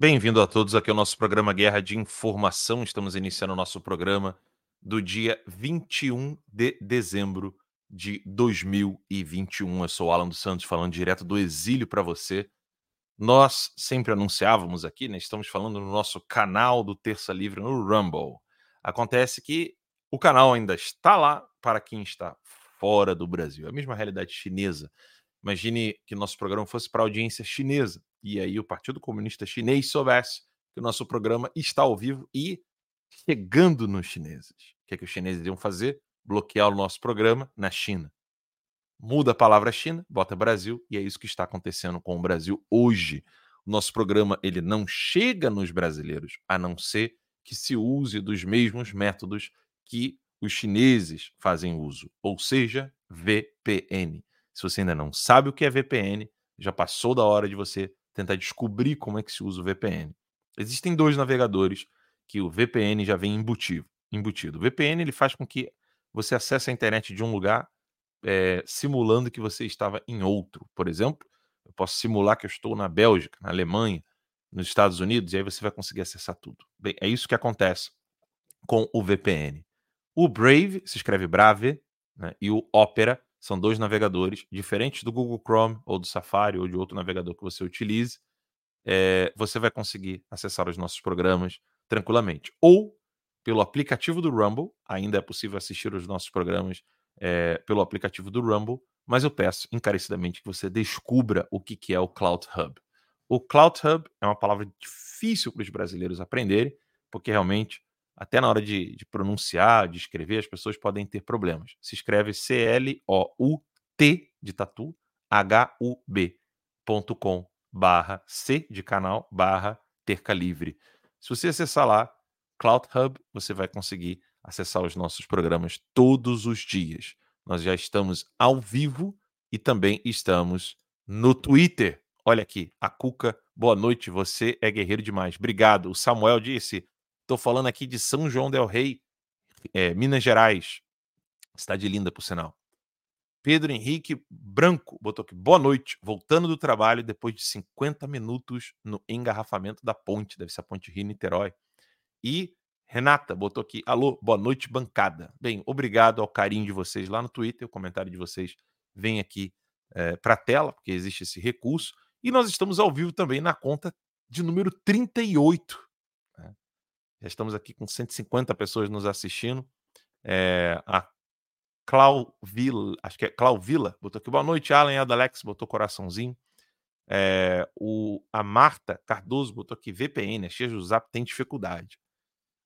Bem-vindo a todos aqui ao nosso programa Guerra de Informação. Estamos iniciando o nosso programa do dia 21 de dezembro de 2021. Eu sou Alan dos Santos, falando direto do exílio para você. Nós sempre anunciávamos aqui, né? Estamos falando no nosso canal do Terça Livre no Rumble. Acontece que o canal ainda está lá para quem está fora do Brasil. É a mesma realidade chinesa. Imagine que nosso programa fosse para audiência chinesa e aí o Partido Comunista Chinês soubesse que o nosso programa está ao vivo e chegando nos chineses. O que, é que os chineses iriam fazer? Bloquear o nosso programa na China. Muda a palavra China, bota Brasil, e é isso que está acontecendo com o Brasil hoje. O nosso programa ele não chega nos brasileiros, a não ser que se use dos mesmos métodos que os chineses fazem uso, ou seja, VPN. Se você ainda não sabe o que é VPN, já passou da hora de você tentar descobrir como é que se usa o VPN. Existem dois navegadores que o VPN já vem embutido. embutido. O VPN ele faz com que você acesse a internet de um lugar é, simulando que você estava em outro. Por exemplo, eu posso simular que eu estou na Bélgica, na Alemanha, nos Estados Unidos, e aí você vai conseguir acessar tudo. Bem, é isso que acontece com o VPN. O Brave se escreve Brave, né, e o Opera são dois navegadores diferentes do Google Chrome ou do Safari ou de outro navegador que você utilize. É, você vai conseguir acessar os nossos programas tranquilamente. Ou pelo aplicativo do Rumble, ainda é possível assistir os nossos programas é, pelo aplicativo do Rumble, mas eu peço encarecidamente que você descubra o que, que é o Cloud Hub. O Cloud Hub é uma palavra difícil para os brasileiros aprenderem, porque realmente até na hora de, de, pronunciar, de escrever, as pessoas podem ter problemas. Se escreve C-L-O-U-T de tatu, H-U-B.com barra C de canal barra terca livre. Se você acessar lá, Cloud Hub, você vai conseguir acessar os nossos programas todos os dias. Nós já estamos ao vivo e também estamos no Twitter. Olha aqui, a Cuca, boa noite, você é guerreiro demais. Obrigado. O Samuel disse: Estou falando aqui de São João del Rei, é, Minas Gerais. Cidade linda, por sinal. Pedro Henrique Branco botou aqui. Boa noite. Voltando do trabalho depois de 50 minutos no engarrafamento da ponte. Deve ser a ponte Rio-Niterói. E Renata botou aqui. Alô, boa noite, bancada. Bem, obrigado ao carinho de vocês lá no Twitter. O comentário de vocês vem aqui é, para a tela, porque existe esse recurso. E nós estamos ao vivo também na conta de número 38 já estamos aqui com 150 pessoas nos assistindo. É, a Clauvila, acho que é Clauvila, botou aqui boa noite, Alan e Adalex, botou coraçãozinho. É, o, a Marta Cardoso botou aqui VPN, a do Zap tem dificuldade.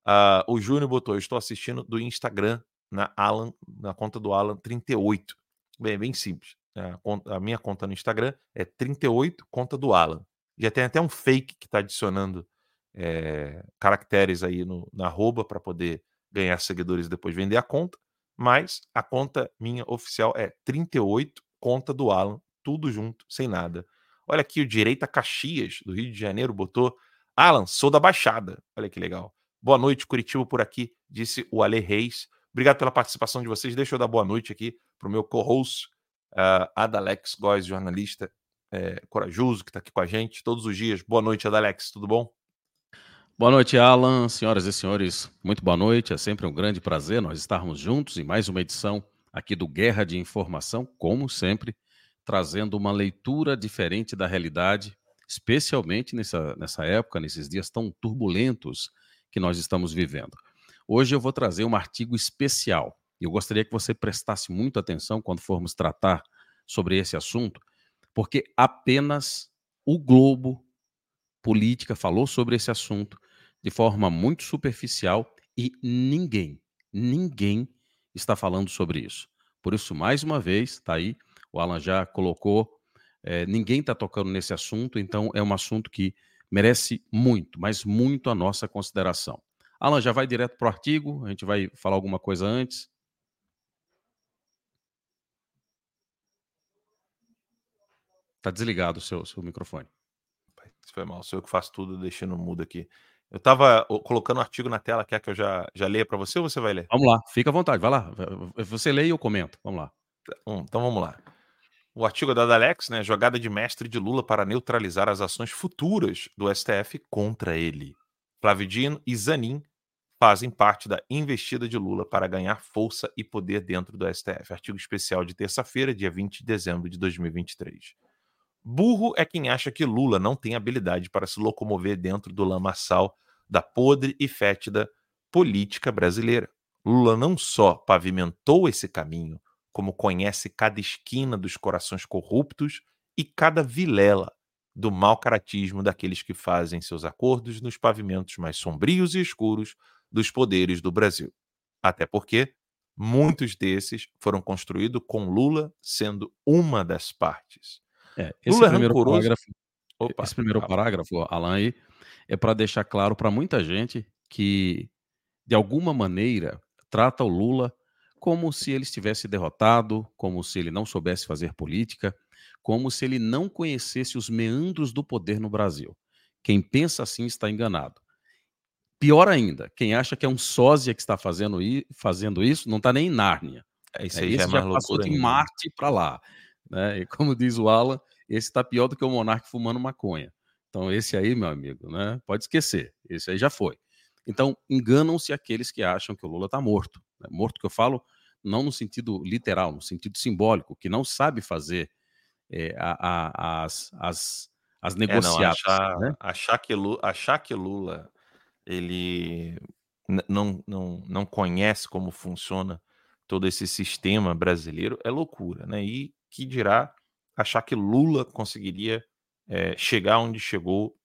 Uh, o Júnior botou, estou assistindo do Instagram na Alan, na conta do Alan 38. Bem, bem simples. A, a minha conta no Instagram é 38, conta do Alan. Já tem até um fake que está adicionando é, caracteres aí no, na arroba para poder ganhar seguidores e depois vender a conta. Mas a conta minha oficial é 38, conta do Alan, tudo junto, sem nada. Olha aqui, o Direita Caxias, do Rio de Janeiro, botou Alan, sou da Baixada. Olha que legal. Boa noite, Curitiba por aqui, disse o Ale Reis. Obrigado pela participação de vocês. Deixa eu dar boa noite aqui para o meu co-host, uh, Adalex Góes, jornalista é, corajoso, que está aqui com a gente todos os dias. Boa noite, Adalex, tudo bom? Boa noite, Alan. Senhoras e senhores, muito boa noite. É sempre um grande prazer nós estarmos juntos em mais uma edição aqui do Guerra de Informação, como sempre, trazendo uma leitura diferente da realidade, especialmente nessa, nessa época, nesses dias tão turbulentos que nós estamos vivendo. Hoje eu vou trazer um artigo especial. Eu gostaria que você prestasse muita atenção quando formos tratar sobre esse assunto, porque apenas o Globo Política falou sobre esse assunto de forma muito superficial e ninguém, ninguém está falando sobre isso. Por isso, mais uma vez, está aí, o Alan já colocou, é, ninguém está tocando nesse assunto, então é um assunto que merece muito, mas muito a nossa consideração. Alan, já vai direto para o artigo, a gente vai falar alguma coisa antes. Está desligado o seu, seu microfone. Foi mal, sou eu que faço tudo, deixando mudo aqui. Eu estava colocando um artigo na tela, quer que eu já, já leia para você ou você vai ler? Vamos lá, fica à vontade, vai lá. Você lê e eu comento, vamos lá. Então, então vamos lá. o artigo é da Alex, né? Jogada de mestre de Lula para neutralizar as ações futuras do STF contra ele. Flávio Dino e Zanin fazem parte da investida de Lula para ganhar força e poder dentro do STF. Artigo especial de terça-feira, dia 20 de dezembro de 2023. Burro é quem acha que Lula não tem habilidade para se locomover dentro do lamaçal da podre e fétida política brasileira. Lula não só pavimentou esse caminho, como conhece cada esquina dos corações corruptos e cada vilela do mau caratismo daqueles que fazem seus acordos nos pavimentos mais sombrios e escuros dos poderes do Brasil. Até porque muitos desses foram construídos com Lula sendo uma das partes. É, esse Lula é primeiro rancoroso... parágrafo, Opa, esse primeiro calma. parágrafo, Alan, aí, é para deixar claro para muita gente que, de alguma maneira, trata o Lula como se ele estivesse derrotado, como se ele não soubesse fazer política, como se ele não conhecesse os meandros do poder no Brasil. Quem pensa assim está enganado. Pior ainda, quem acha que é um sósia que está fazendo, fazendo isso, não está nem em Nárnia. É, isso aí é, já, já passou de Marte para lá. Né? E como diz o Alan, esse está pior do que o monarca fumando maconha. Então, esse aí, meu amigo, né? pode esquecer. Esse aí já foi. Então, enganam-se aqueles que acham que o Lula está morto. Né? Morto que eu falo não no sentido literal, no sentido simbólico, que não sabe fazer é, a, a, as, as, as negociações. É, achar, né? achar, que Lula, achar que Lula ele não, não, não conhece como funciona todo esse sistema brasileiro é loucura, né? E que dirá achar que Lula conseguiria é, chegar onde chegou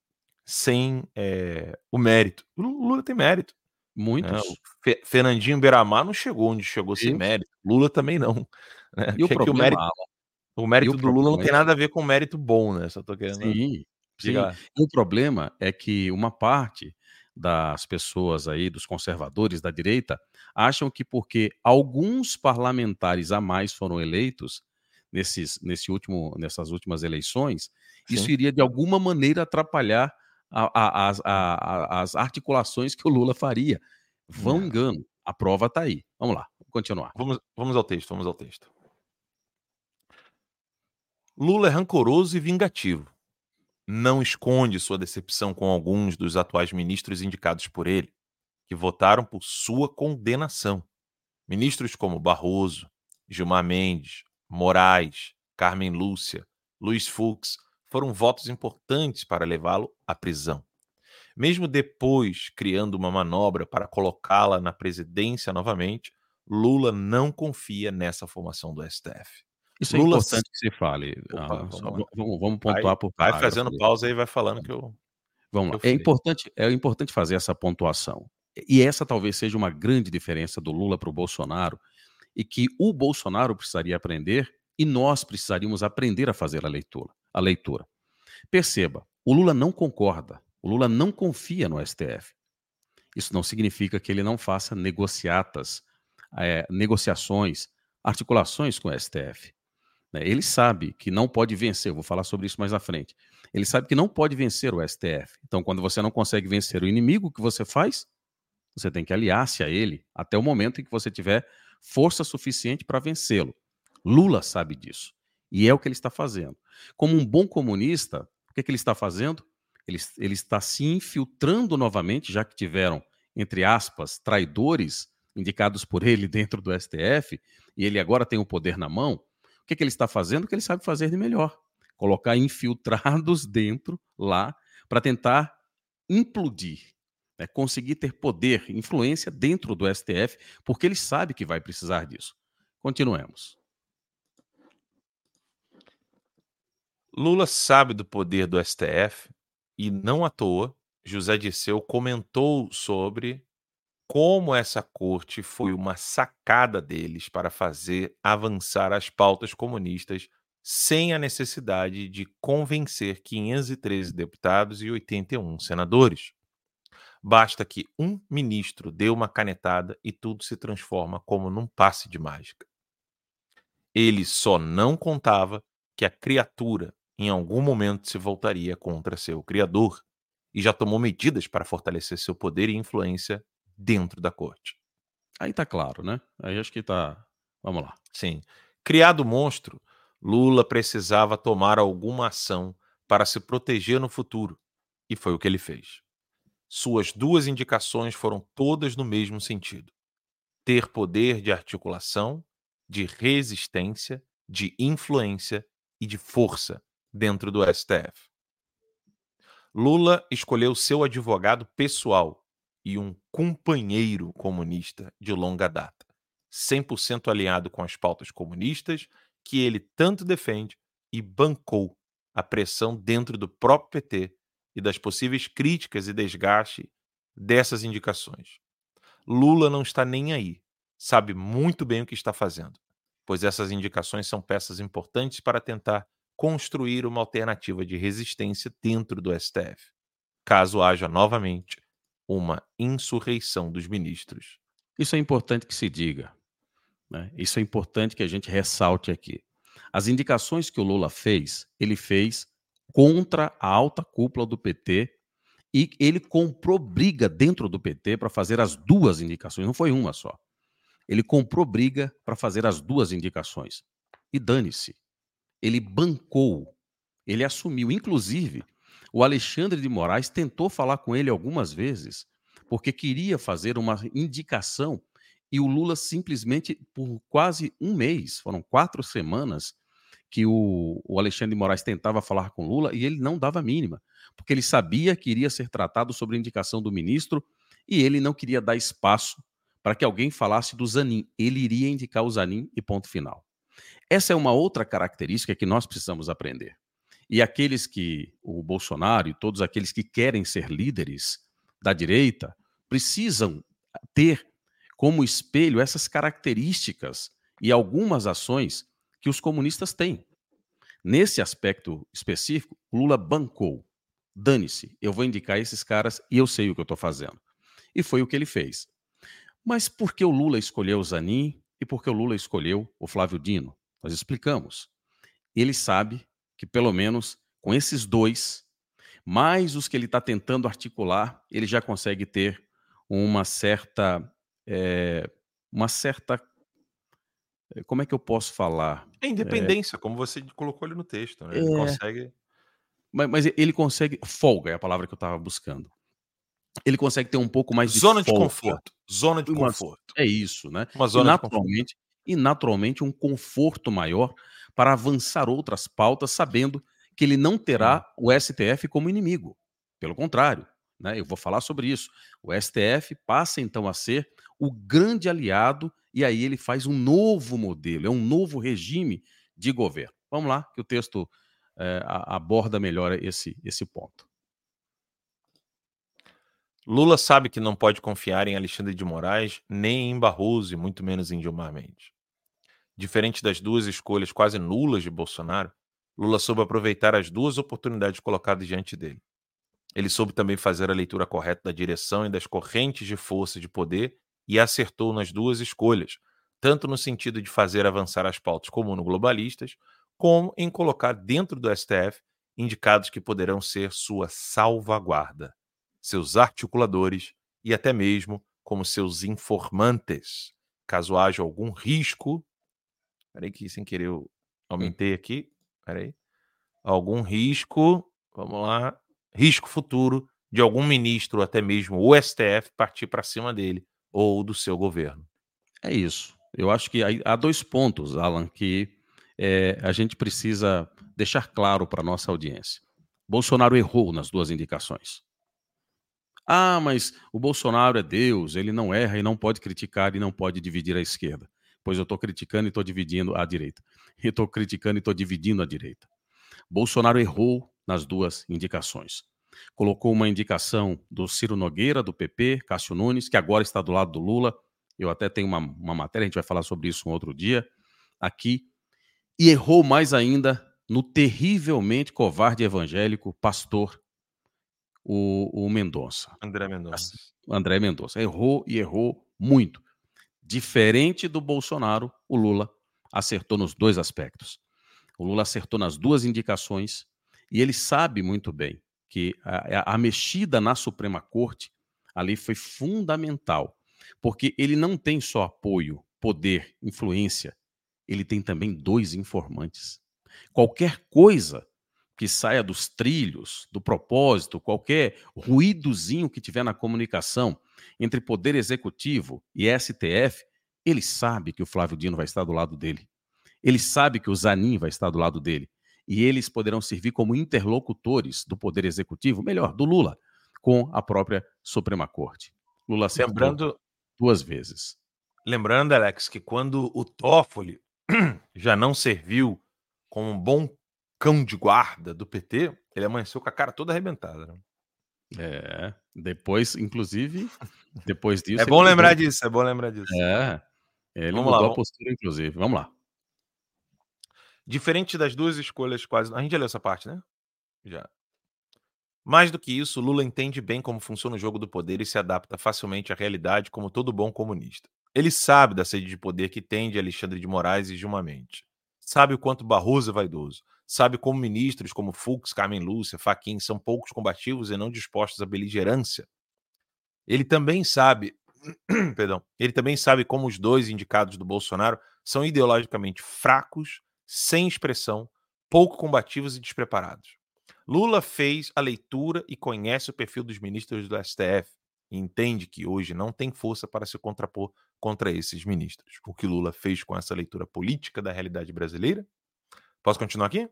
sem é, o mérito. O Lula tem mérito. Muitos. Né? Fe Fernandinho Beiramar não chegou onde chegou sem mérito. Lula também não. Né? E o, problema, o mérito, o mérito do Lula não tem nada a ver com mérito bom, né? Só tô querendo. Sim, sim. O problema é que uma parte das pessoas aí, dos conservadores da direita, acham que porque alguns parlamentares a mais foram eleitos nesses, nesse último, nessas últimas eleições, sim. isso iria de alguma maneira atrapalhar a, a, a, as articulações que o Lula faria. Vão engano. A prova está aí. Vamos lá, vamos continuar. Vamos, vamos ao texto, vamos ao texto. Lula é rancoroso e vingativo. Não esconde sua decepção com alguns dos atuais ministros indicados por ele, que votaram por sua condenação. Ministros como Barroso, Gilmar Mendes, Moraes, Carmen Lúcia, Luiz Fux foram votos importantes para levá-lo à prisão. Mesmo depois criando uma manobra para colocá-la na presidência novamente, Lula não confia nessa formação do STF. Isso é Lula... é importante que se fale. Opa, ah, vamos, vamos, vamos, pontuar vai, por Vai fazendo pausa aí, vai falando que eu. Vamos lá. é importante, é importante fazer essa pontuação. E essa talvez seja uma grande diferença do Lula para o Bolsonaro, e que o Bolsonaro precisaria aprender e nós precisaríamos aprender a fazer a leitura a leitura. Perceba, o Lula não concorda, o Lula não confia no STF. Isso não significa que ele não faça negociatas, é, negociações, articulações com o STF. Né? Ele sabe que não pode vencer, vou falar sobre isso mais à frente. Ele sabe que não pode vencer o STF. Então, quando você não consegue vencer o inimigo, o que você faz? Você tem que aliar-se a ele até o momento em que você tiver força suficiente para vencê-lo. Lula sabe disso. E é o que ele está fazendo. Como um bom comunista, o que, é que ele está fazendo? Ele, ele está se infiltrando novamente, já que tiveram, entre aspas, traidores indicados por ele dentro do STF, e ele agora tem o poder na mão. O que, é que ele está fazendo? O que ele sabe fazer de melhor: colocar infiltrados dentro lá para tentar implodir, né, conseguir ter poder, influência dentro do STF, porque ele sabe que vai precisar disso. Continuemos. Lula sabe do poder do STF e não à toa José Dirceu comentou sobre como essa corte foi uma sacada deles para fazer avançar as pautas comunistas sem a necessidade de convencer 513 deputados e 81 senadores. Basta que um ministro dê uma canetada e tudo se transforma como num passe de mágica. Ele só não contava que a criatura em algum momento se voltaria contra seu criador e já tomou medidas para fortalecer seu poder e influência dentro da corte. Aí tá claro, né? Aí acho que tá. Vamos lá. Sim. Criado monstro, Lula precisava tomar alguma ação para se proteger no futuro, e foi o que ele fez. Suas duas indicações foram todas no mesmo sentido: ter poder de articulação, de resistência, de influência e de força dentro do STF. Lula escolheu seu advogado pessoal e um companheiro comunista de longa data, 100% alinhado com as pautas comunistas que ele tanto defende e bancou a pressão dentro do próprio PT e das possíveis críticas e desgaste dessas indicações. Lula não está nem aí, sabe muito bem o que está fazendo, pois essas indicações são peças importantes para tentar construir uma alternativa de resistência dentro do STF, caso haja novamente uma insurreição dos ministros. Isso é importante que se diga. Né? Isso é importante que a gente ressalte aqui. As indicações que o Lula fez, ele fez contra a alta cúpula do PT e ele comprou briga dentro do PT para fazer as duas indicações, não foi uma só. Ele comprou briga para fazer as duas indicações. E dane-se ele bancou, ele assumiu. Inclusive, o Alexandre de Moraes tentou falar com ele algumas vezes, porque queria fazer uma indicação, e o Lula simplesmente, por quase um mês, foram quatro semanas, que o, o Alexandre de Moraes tentava falar com Lula e ele não dava mínima, porque ele sabia que iria ser tratado sobre indicação do ministro e ele não queria dar espaço para que alguém falasse do Zanin. Ele iria indicar o Zanin e ponto final. Essa é uma outra característica que nós precisamos aprender. E aqueles que, o Bolsonaro e todos aqueles que querem ser líderes da direita, precisam ter como espelho essas características e algumas ações que os comunistas têm. Nesse aspecto específico, Lula bancou. Dane-se, eu vou indicar esses caras e eu sei o que eu estou fazendo. E foi o que ele fez. Mas por que o Lula escolheu o Zanin e por que o Lula escolheu o Flávio Dino? Nós explicamos. Ele sabe que, pelo menos, com esses dois, mais os que ele está tentando articular, ele já consegue ter uma certa. É, uma certa. Eh, como é que eu posso falar? É independência, é, como você colocou ali no texto. Né? Ele é, consegue. Mas, mas, ele consegue. Folga é a palavra que eu estava buscando. Ele consegue ter um pouco mais de. Zona folga. de conforto. Zona de conforto. É isso, né? Uma zona e, naturalmente, e, naturalmente, um conforto maior para avançar outras pautas, sabendo que ele não terá o STF como inimigo. Pelo contrário, né, eu vou falar sobre isso. O STF passa então a ser o grande aliado e aí ele faz um novo modelo, é um novo regime de governo. Vamos lá, que o texto é, aborda melhor esse, esse ponto. Lula sabe que não pode confiar em Alexandre de Moraes, nem em Barroso e muito menos em Gilmar Mendes. Diferente das duas escolhas quase nulas de Bolsonaro, Lula soube aproveitar as duas oportunidades colocadas diante dele. Ele soube também fazer a leitura correta da direção e das correntes de força de poder e acertou nas duas escolhas, tanto no sentido de fazer avançar as pautas comuno-globalistas, como em colocar dentro do STF indicados que poderão ser sua salvaguarda, seus articuladores e até mesmo como seus informantes, caso haja algum risco Peraí que sem querer eu aumentei aqui. Peraí. Algum risco, vamos lá, risco futuro de algum ministro, até mesmo o STF, partir para cima dele ou do seu governo. É isso. Eu acho que há dois pontos, Alan, que é, a gente precisa deixar claro para a nossa audiência. Bolsonaro errou nas duas indicações. Ah, mas o Bolsonaro é Deus, ele não erra e não pode criticar e não pode dividir a esquerda pois eu estou criticando e estou dividindo a direita. Eu estou criticando e estou dividindo a direita. Bolsonaro errou nas duas indicações. Colocou uma indicação do Ciro Nogueira, do PP, Cássio Nunes, que agora está do lado do Lula. Eu até tenho uma, uma matéria, a gente vai falar sobre isso um outro dia, aqui. E errou mais ainda no terrivelmente covarde evangélico pastor, o, o Mendonça. André Mendonça. André Mendonça. Errou e errou muito. Diferente do Bolsonaro, o Lula acertou nos dois aspectos. O Lula acertou nas duas indicações e ele sabe muito bem que a, a mexida na Suprema Corte ali foi fundamental, porque ele não tem só apoio, poder, influência, ele tem também dois informantes. Qualquer coisa que saia dos trilhos, do propósito, qualquer ruídozinho que tiver na comunicação entre Poder Executivo e STF, ele sabe que o Flávio Dino vai estar do lado dele. Ele sabe que o Zanin vai estar do lado dele. E eles poderão servir como interlocutores do Poder Executivo, melhor, do Lula, com a própria Suprema Corte. Lula lembrando duas vezes. Lembrando, Alex, que quando o Toffoli já não serviu como um bom cão de guarda do PT, ele amanheceu com a cara toda arrebentada. Né? É, depois, inclusive, depois disso. é bom lembrar mudou. disso, é bom lembrar disso. É, ele vamos mudou lá, a postura, inclusive. Vamos lá. Diferente das duas escolhas quase. A gente já leu essa parte, né? Já. Mais do que isso, Lula entende bem como funciona o jogo do poder e se adapta facilmente à realidade como todo bom comunista. Ele sabe da sede de poder que tem de Alexandre de Moraes e Gilmar Mendes. Sabe o quanto Barroso é vaidoso. Sabe como ministros como Fux, Carmen Lúcia, Faquin são poucos combativos e não dispostos à beligerância. Ele também sabe, perdão, ele também sabe como os dois indicados do Bolsonaro são ideologicamente fracos, sem expressão, pouco combativos e despreparados. Lula fez a leitura e conhece o perfil dos ministros do STF e entende que hoje não tem força para se contrapor contra esses ministros. O que Lula fez com essa leitura política da realidade brasileira? Posso continuar aqui?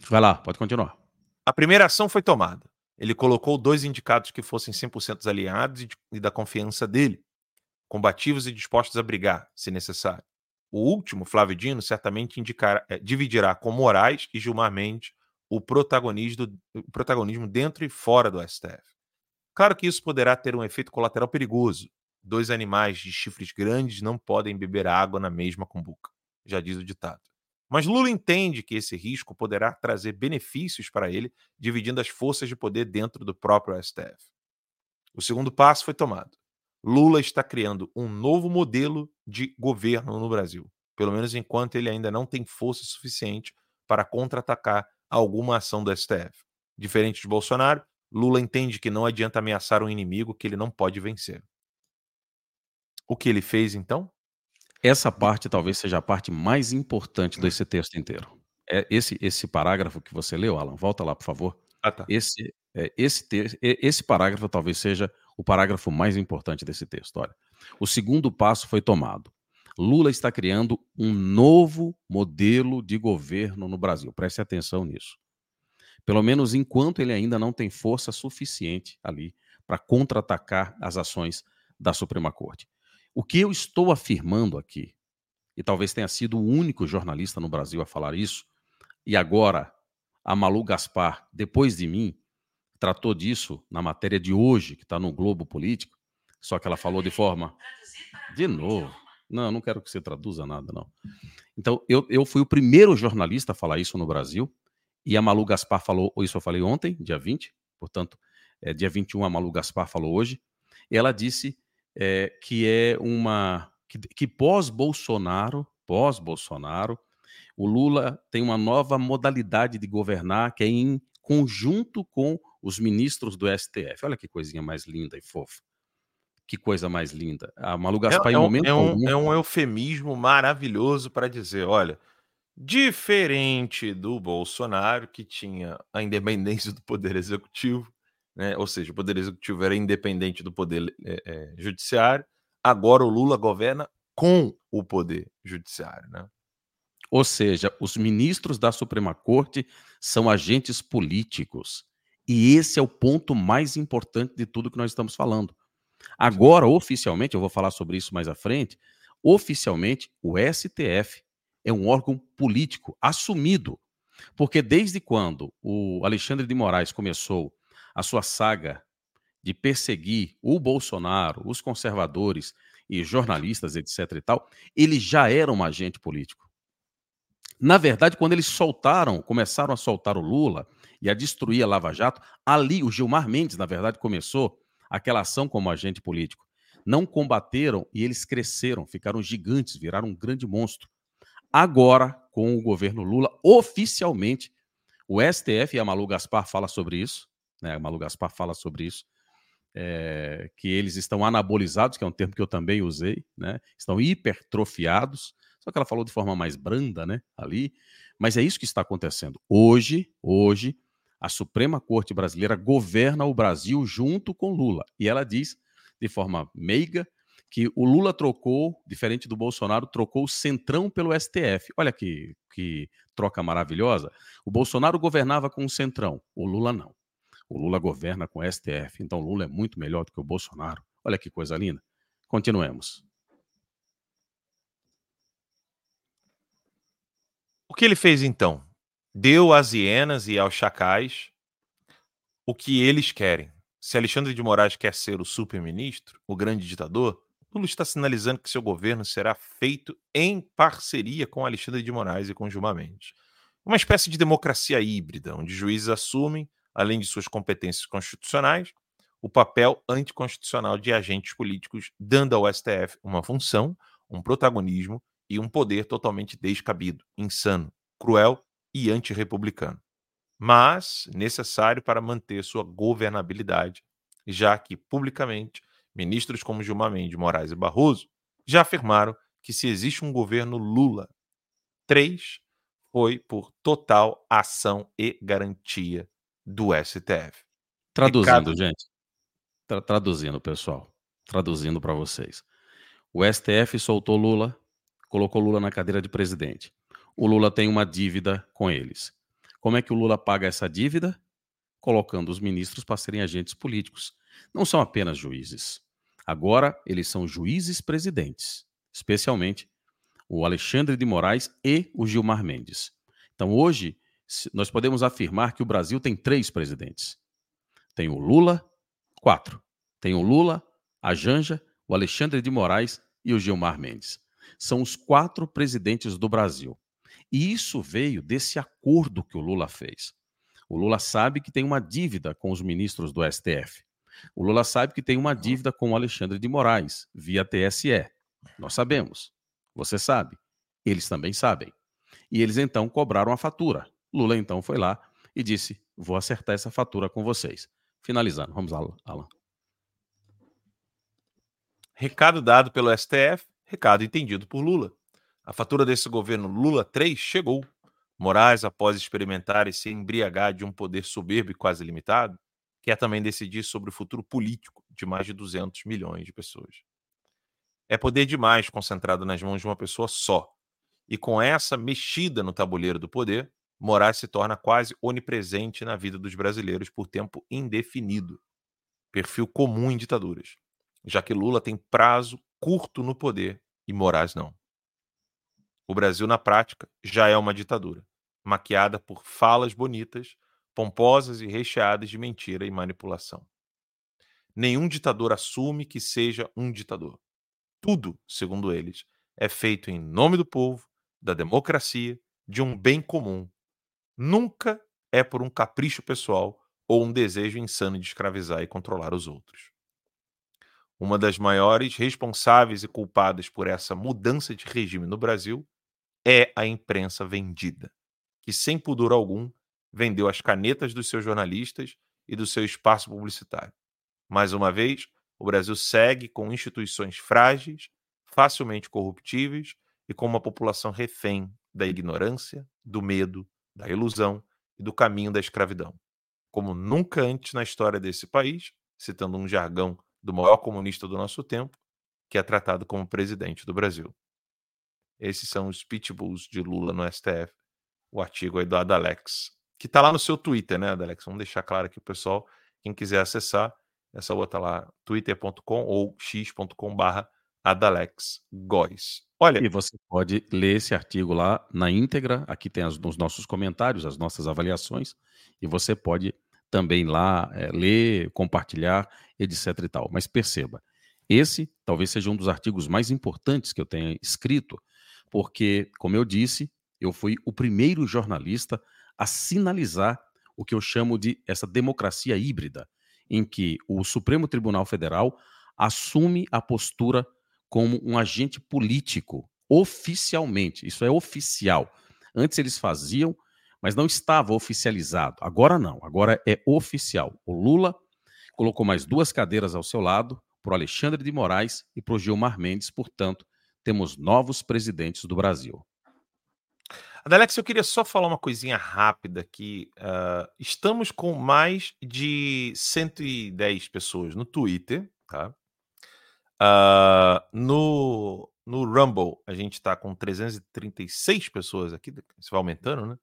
Vai lá, pode continuar. A primeira ação foi tomada. Ele colocou dois indicados que fossem 100% aliados e, de, e da confiança dele, combativos e dispostos a brigar, se necessário. O último, Flávio Dino, certamente indicará, é, dividirá com Moraes e Gilmar Mendes o protagonismo, o protagonismo dentro e fora do STF. Claro que isso poderá ter um efeito colateral perigoso. Dois animais de chifres grandes não podem beber água na mesma cumbuca, já diz o ditado. Mas Lula entende que esse risco poderá trazer benefícios para ele, dividindo as forças de poder dentro do próprio STF. O segundo passo foi tomado. Lula está criando um novo modelo de governo no Brasil, pelo menos enquanto ele ainda não tem força suficiente para contra-atacar alguma ação do STF. Diferente de Bolsonaro, Lula entende que não adianta ameaçar um inimigo que ele não pode vencer. O que ele fez então? Essa parte talvez seja a parte mais importante desse texto inteiro. É esse esse parágrafo que você leu, Alan, volta lá, por favor. Ah, tá. Esse é, esse esse parágrafo talvez seja o parágrafo mais importante desse texto. Olha, o segundo passo foi tomado. Lula está criando um novo modelo de governo no Brasil. Preste atenção nisso. Pelo menos enquanto ele ainda não tem força suficiente ali para contra-atacar as ações da Suprema Corte. O que eu estou afirmando aqui, e talvez tenha sido o único jornalista no Brasil a falar isso, e agora a Malu Gaspar, depois de mim, tratou disso na matéria de hoje, que está no Globo Político, só que ela falou de forma. De novo. Não, não quero que você traduza nada, não. Então, eu, eu fui o primeiro jornalista a falar isso no Brasil, e a Malu Gaspar falou, isso eu falei ontem, dia 20, portanto, é, dia 21 a Malu Gaspar falou hoje, ela disse é, que é uma. que, que pós-Bolsonaro, pós-Bolsonaro, o Lula tem uma nova modalidade de governar que é em conjunto com os ministros do STF. Olha que coisinha mais linda e fofa. Que coisa mais linda. A Malu Gaspar, é, em é um, momento é um, algum... é um eufemismo maravilhoso para dizer, olha, diferente do Bolsonaro, que tinha a independência do Poder Executivo, né? ou seja, o Poder Executivo era independente do Poder é, é, Judiciário, agora o Lula governa com o Poder Judiciário. Né? Ou seja, os ministros da Suprema Corte são agentes políticos. E esse é o ponto mais importante de tudo que nós estamos falando. Agora, oficialmente, eu vou falar sobre isso mais à frente, oficialmente, o STF é um órgão político assumido. Porque desde quando o Alexandre de Moraes começou a sua saga de perseguir o Bolsonaro, os conservadores e jornalistas, etc e tal, ele já era um agente político. Na verdade, quando eles soltaram, começaram a soltar o Lula e a destruir a Lava Jato, ali o Gilmar Mendes, na verdade, começou aquela ação como agente político. Não combateram e eles cresceram, ficaram gigantes, viraram um grande monstro. Agora, com o governo Lula, oficialmente, o STF e a Malu Gaspar fala sobre isso, né? A Malu Gaspar fala sobre isso, é, que eles estão anabolizados, que é um termo que eu também usei, né? Estão hipertrofiados, Só que ela falou de forma mais branda, né? Ali. Mas é isso que está acontecendo. Hoje, hoje, a Suprema Corte Brasileira governa o Brasil junto com Lula. E ela diz, de forma meiga, que o Lula trocou, diferente do Bolsonaro, trocou o centrão pelo STF. Olha que, que troca maravilhosa. O Bolsonaro governava com o centrão, o Lula não. O Lula governa com o STF. Então o Lula é muito melhor do que o Bolsonaro. Olha que coisa linda. Continuemos. O que ele fez então? Deu às hienas e aos chacais o que eles querem. Se Alexandre de Moraes quer ser o super-ministro, o grande ditador, Lula está sinalizando que seu governo será feito em parceria com Alexandre de Moraes e com Gilmar Mendes. Uma espécie de democracia híbrida, onde juízes assumem, além de suas competências constitucionais, o papel anticonstitucional de agentes políticos, dando ao STF uma função, um protagonismo e um poder totalmente descabido, insano, cruel e antirrepublicano. Mas necessário para manter sua governabilidade, já que publicamente Ministros como Gilmar Mendes, Moraes e Barroso já afirmaram que se existe um governo Lula 3 foi por total ação e garantia do STF. Traduzindo, Ricardo... gente. Tra traduzindo, pessoal. Traduzindo para vocês. O STF soltou Lula, colocou Lula na cadeira de presidente. O Lula tem uma dívida com eles. Como é que o Lula paga essa dívida? Colocando os ministros para serem agentes políticos. Não são apenas juízes. Agora eles são juízes presidentes, especialmente o Alexandre de Moraes e o Gilmar Mendes. Então hoje nós podemos afirmar que o Brasil tem três presidentes. Tem o Lula, quatro. Tem o Lula, a Janja, o Alexandre de Moraes e o Gilmar Mendes. São os quatro presidentes do Brasil. E isso veio desse acordo que o Lula fez. O Lula sabe que tem uma dívida com os ministros do STF. O Lula sabe que tem uma dívida com o Alexandre de Moraes, via TSE. Nós sabemos. Você sabe. Eles também sabem. E eles então cobraram a fatura. Lula então foi lá e disse: Vou acertar essa fatura com vocês. Finalizando. Vamos lá, Alan. Recado dado pelo STF, recado entendido por Lula. A fatura desse governo Lula 3 chegou. Moraes, após experimentar e se embriagar de um poder soberbo e quase limitado, quer também decidir sobre o futuro político de mais de 200 milhões de pessoas. É poder demais concentrado nas mãos de uma pessoa só. E com essa mexida no tabuleiro do poder, Moraes se torna quase onipresente na vida dos brasileiros por tempo indefinido. Perfil comum em ditaduras, já que Lula tem prazo curto no poder e Moraes não. O Brasil, na prática, já é uma ditadura, maquiada por falas bonitas pomposas e recheadas de mentira e manipulação. Nenhum ditador assume que seja um ditador. Tudo, segundo eles, é feito em nome do povo, da democracia, de um bem comum. Nunca é por um capricho pessoal ou um desejo insano de escravizar e controlar os outros. Uma das maiores responsáveis e culpadas por essa mudança de regime no Brasil é a imprensa vendida, que sem pudor algum vendeu as canetas dos seus jornalistas e do seu espaço publicitário. Mais uma vez, o Brasil segue com instituições frágeis, facilmente corruptíveis e com uma população refém da ignorância, do medo, da ilusão e do caminho da escravidão. Como nunca antes na história desse país, citando um jargão do maior comunista do nosso tempo, que é tratado como presidente do Brasil. Esses são os pitbulls de Lula no STF, o artigo aí do Adalex que está lá no seu Twitter, né, Alex? Vamos deixar claro aqui o pessoal, quem quiser acessar, é só botar lá twitter.com ou x.com barra adalexgois. Olha. E você pode ler esse artigo lá na íntegra. Aqui tem as, os nossos comentários, as nossas avaliações. E você pode também lá é, ler, compartilhar, etc e tal. Mas perceba, esse talvez seja um dos artigos mais importantes que eu tenha escrito, porque, como eu disse, eu fui o primeiro jornalista a sinalizar o que eu chamo de essa democracia híbrida, em que o Supremo Tribunal Federal assume a postura como um agente político, oficialmente. Isso é oficial. Antes eles faziam, mas não estava oficializado. Agora não, agora é oficial. O Lula colocou mais duas cadeiras ao seu lado, para o Alexandre de Moraes e para o Gilmar Mendes, portanto, temos novos presidentes do Brasil. Adalex, eu queria só falar uma coisinha rápida aqui. Uh, estamos com mais de 110 pessoas no Twitter, tá? Uh, no, no Rumble, a gente está com 336 pessoas aqui, isso vai aumentando, né?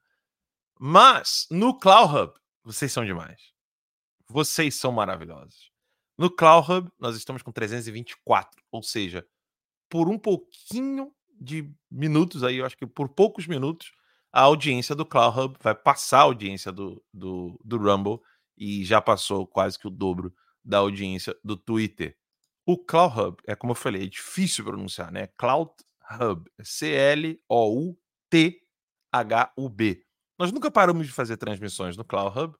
Mas no Cloud Hub, vocês são demais. Vocês são maravilhosos. No Cloud Hub, nós estamos com 324, ou seja, por um pouquinho de minutos aí, eu acho que por poucos minutos, a audiência do Cloud Hub vai passar a audiência do, do, do Rumble e já passou quase que o dobro da audiência do Twitter. O Cloud Hub, é como eu falei, é difícil pronunciar, né? Cloud Hub, C-L-O-U-T-H-U-B. Nós nunca paramos de fazer transmissões no Cloud Hub,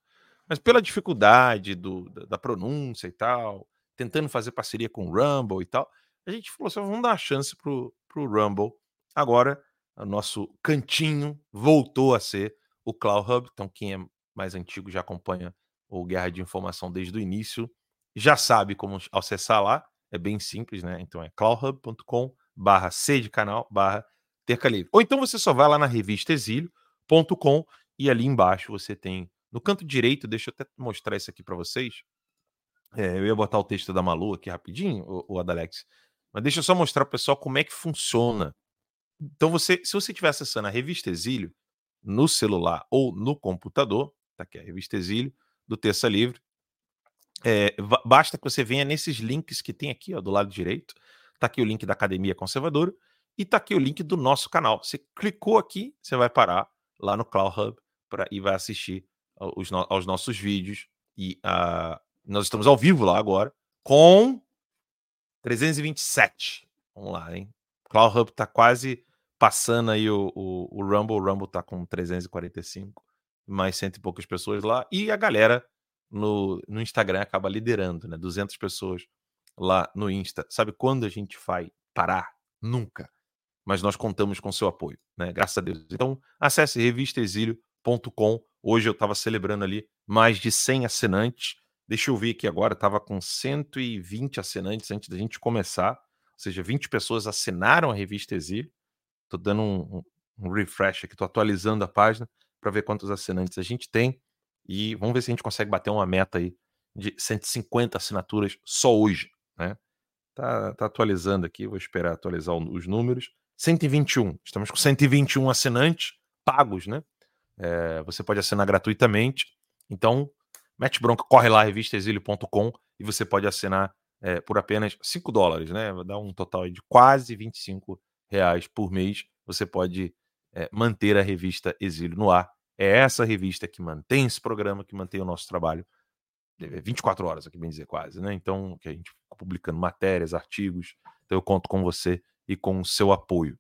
mas pela dificuldade do, da, da pronúncia e tal, tentando fazer parceria com o Rumble e tal, a gente falou assim: vamos dar uma chance pro, pro Rumble. Agora, o nosso cantinho voltou a ser o Cloud Hub. Então, quem é mais antigo já acompanha o Guerra de Informação desde o início, já sabe como acessar lá. É bem simples, né? Então é cloudhub.com barra C de canal barra Terca Livre. Ou então você só vai lá na revista exílio.com e ali embaixo você tem no canto direito, deixa eu até mostrar isso aqui para vocês. É, eu ia botar o texto da Malu aqui rapidinho, o, o Adalex. Mas deixa eu só mostrar para o pessoal como é que funciona. Então, você, se você estiver acessando a revista Exílio no celular ou no computador, tá aqui a revista Exílio do Terça Livre, é, basta que você venha nesses links que tem aqui ó, do lado direito. Tá aqui o link da Academia Conservadora e tá aqui o link do nosso canal. Você clicou aqui, você vai parar lá no Cloud Hub pra, e vai assistir aos, aos nossos vídeos. E uh, nós estamos ao vivo lá agora com 327. Vamos lá, hein? Cloud Hub tá quase passando aí o, o, o Rumble. O Rumble tá com 345, mais cento e poucas pessoas lá. E a galera no, no Instagram acaba liderando, né? 200 pessoas lá no Insta. Sabe quando a gente vai parar? Nunca. Mas nós contamos com seu apoio, né? Graças a Deus. Então, acesse revistaexílio.com. Hoje eu estava celebrando ali mais de 100 assinantes. Deixa eu ver aqui agora, estava com 120 assinantes antes da gente começar. Ou seja, 20 pessoas assinaram a revista Exílio. Estou dando um, um refresh aqui, estou atualizando a página para ver quantos assinantes a gente tem. E vamos ver se a gente consegue bater uma meta aí de 150 assinaturas só hoje, né? Tá, tá atualizando aqui, vou esperar atualizar os números. 121, estamos com 121 assinantes pagos, né? É, você pode assinar gratuitamente. Então, mete bronca, corre lá, revistaexílio.com e você pode assinar é, por apenas 5 dólares, né? Vai dar um total de quase 25 reais por mês. Você pode é, manter a revista Exílio no ar é essa revista que mantém esse programa, que mantém o nosso trabalho 24 horas, aqui bem dizer quase, né? Então, que a gente fica publicando matérias, artigos. Então eu conto com você e com o seu apoio.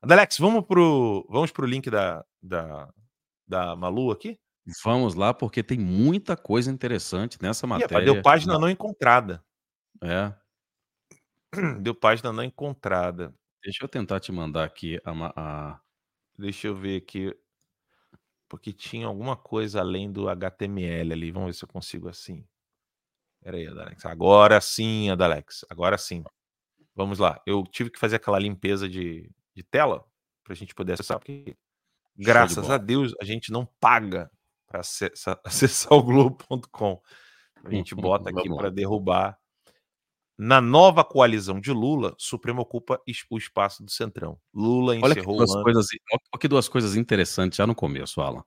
Adalex, vamos pro, vamos pro link da, da, da Malu aqui? Vamos lá, porque tem muita coisa interessante nessa matéria. Deu página não encontrada. É. Deu página não encontrada. Deixa eu tentar te mandar aqui a, a... Deixa eu ver aqui porque tinha alguma coisa além do HTML ali. Vamos ver se eu consigo assim. Pera aí, Adalex. Agora sim, Adalex. Agora sim. Vamos lá. Eu tive que fazer aquela limpeza de, de tela para a gente poder acessar, porque graças a Deus a gente não paga para acessar, acessar o Globo.com. A gente bota aqui para derrubar. Na nova coalizão de Lula, Supremo ocupa o espaço do Centrão. Lula olha encerrou que duas ano... coisas, Olha que duas coisas interessantes já no começo, Alan.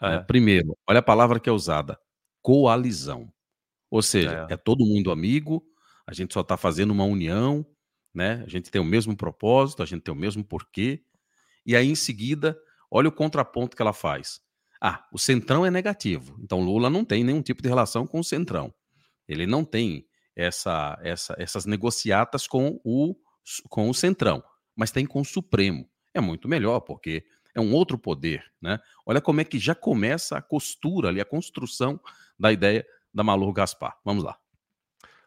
É. É, primeiro, olha a palavra que é usada: coalizão. Ou seja, é, é todo mundo amigo, a gente só está fazendo uma união, né? A gente tem o mesmo propósito, a gente tem o mesmo porquê. E aí, em seguida, olha o contraponto que ela faz. Ah, o Centrão é negativo. Então, Lula não tem nenhum tipo de relação com o Centrão. Ele não tem essa, essa, essas negociatas com o, com o Centrão, mas tem com o Supremo. É muito melhor, porque é um outro poder. Né? Olha como é que já começa a costura ali, a construção da ideia da Malu Gaspar. Vamos lá.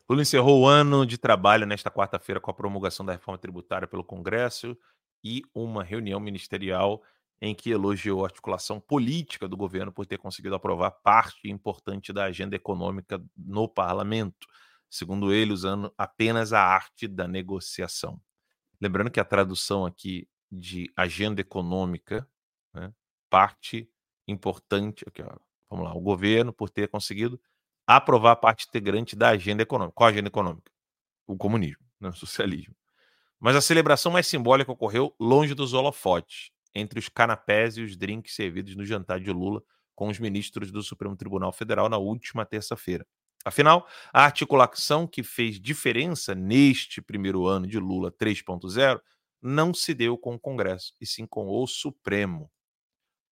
Lula encerrou o ano de trabalho nesta quarta-feira com a promulgação da reforma tributária pelo Congresso e uma reunião ministerial em que elogiou a articulação política do governo por ter conseguido aprovar parte importante da agenda econômica no parlamento segundo ele, usando apenas a arte da negociação. Lembrando que a tradução aqui de agenda econômica, né, parte importante, aqui, ó, vamos lá, o governo, por ter conseguido aprovar parte integrante da agenda econômica. Qual agenda econômica? O comunismo, né, o socialismo. Mas a celebração mais simbólica ocorreu longe dos holofotes, entre os canapés e os drinks servidos no jantar de Lula com os ministros do Supremo Tribunal Federal na última terça-feira. Afinal, a articulação que fez diferença neste primeiro ano de Lula 3.0 não se deu com o Congresso, e sim com o Supremo.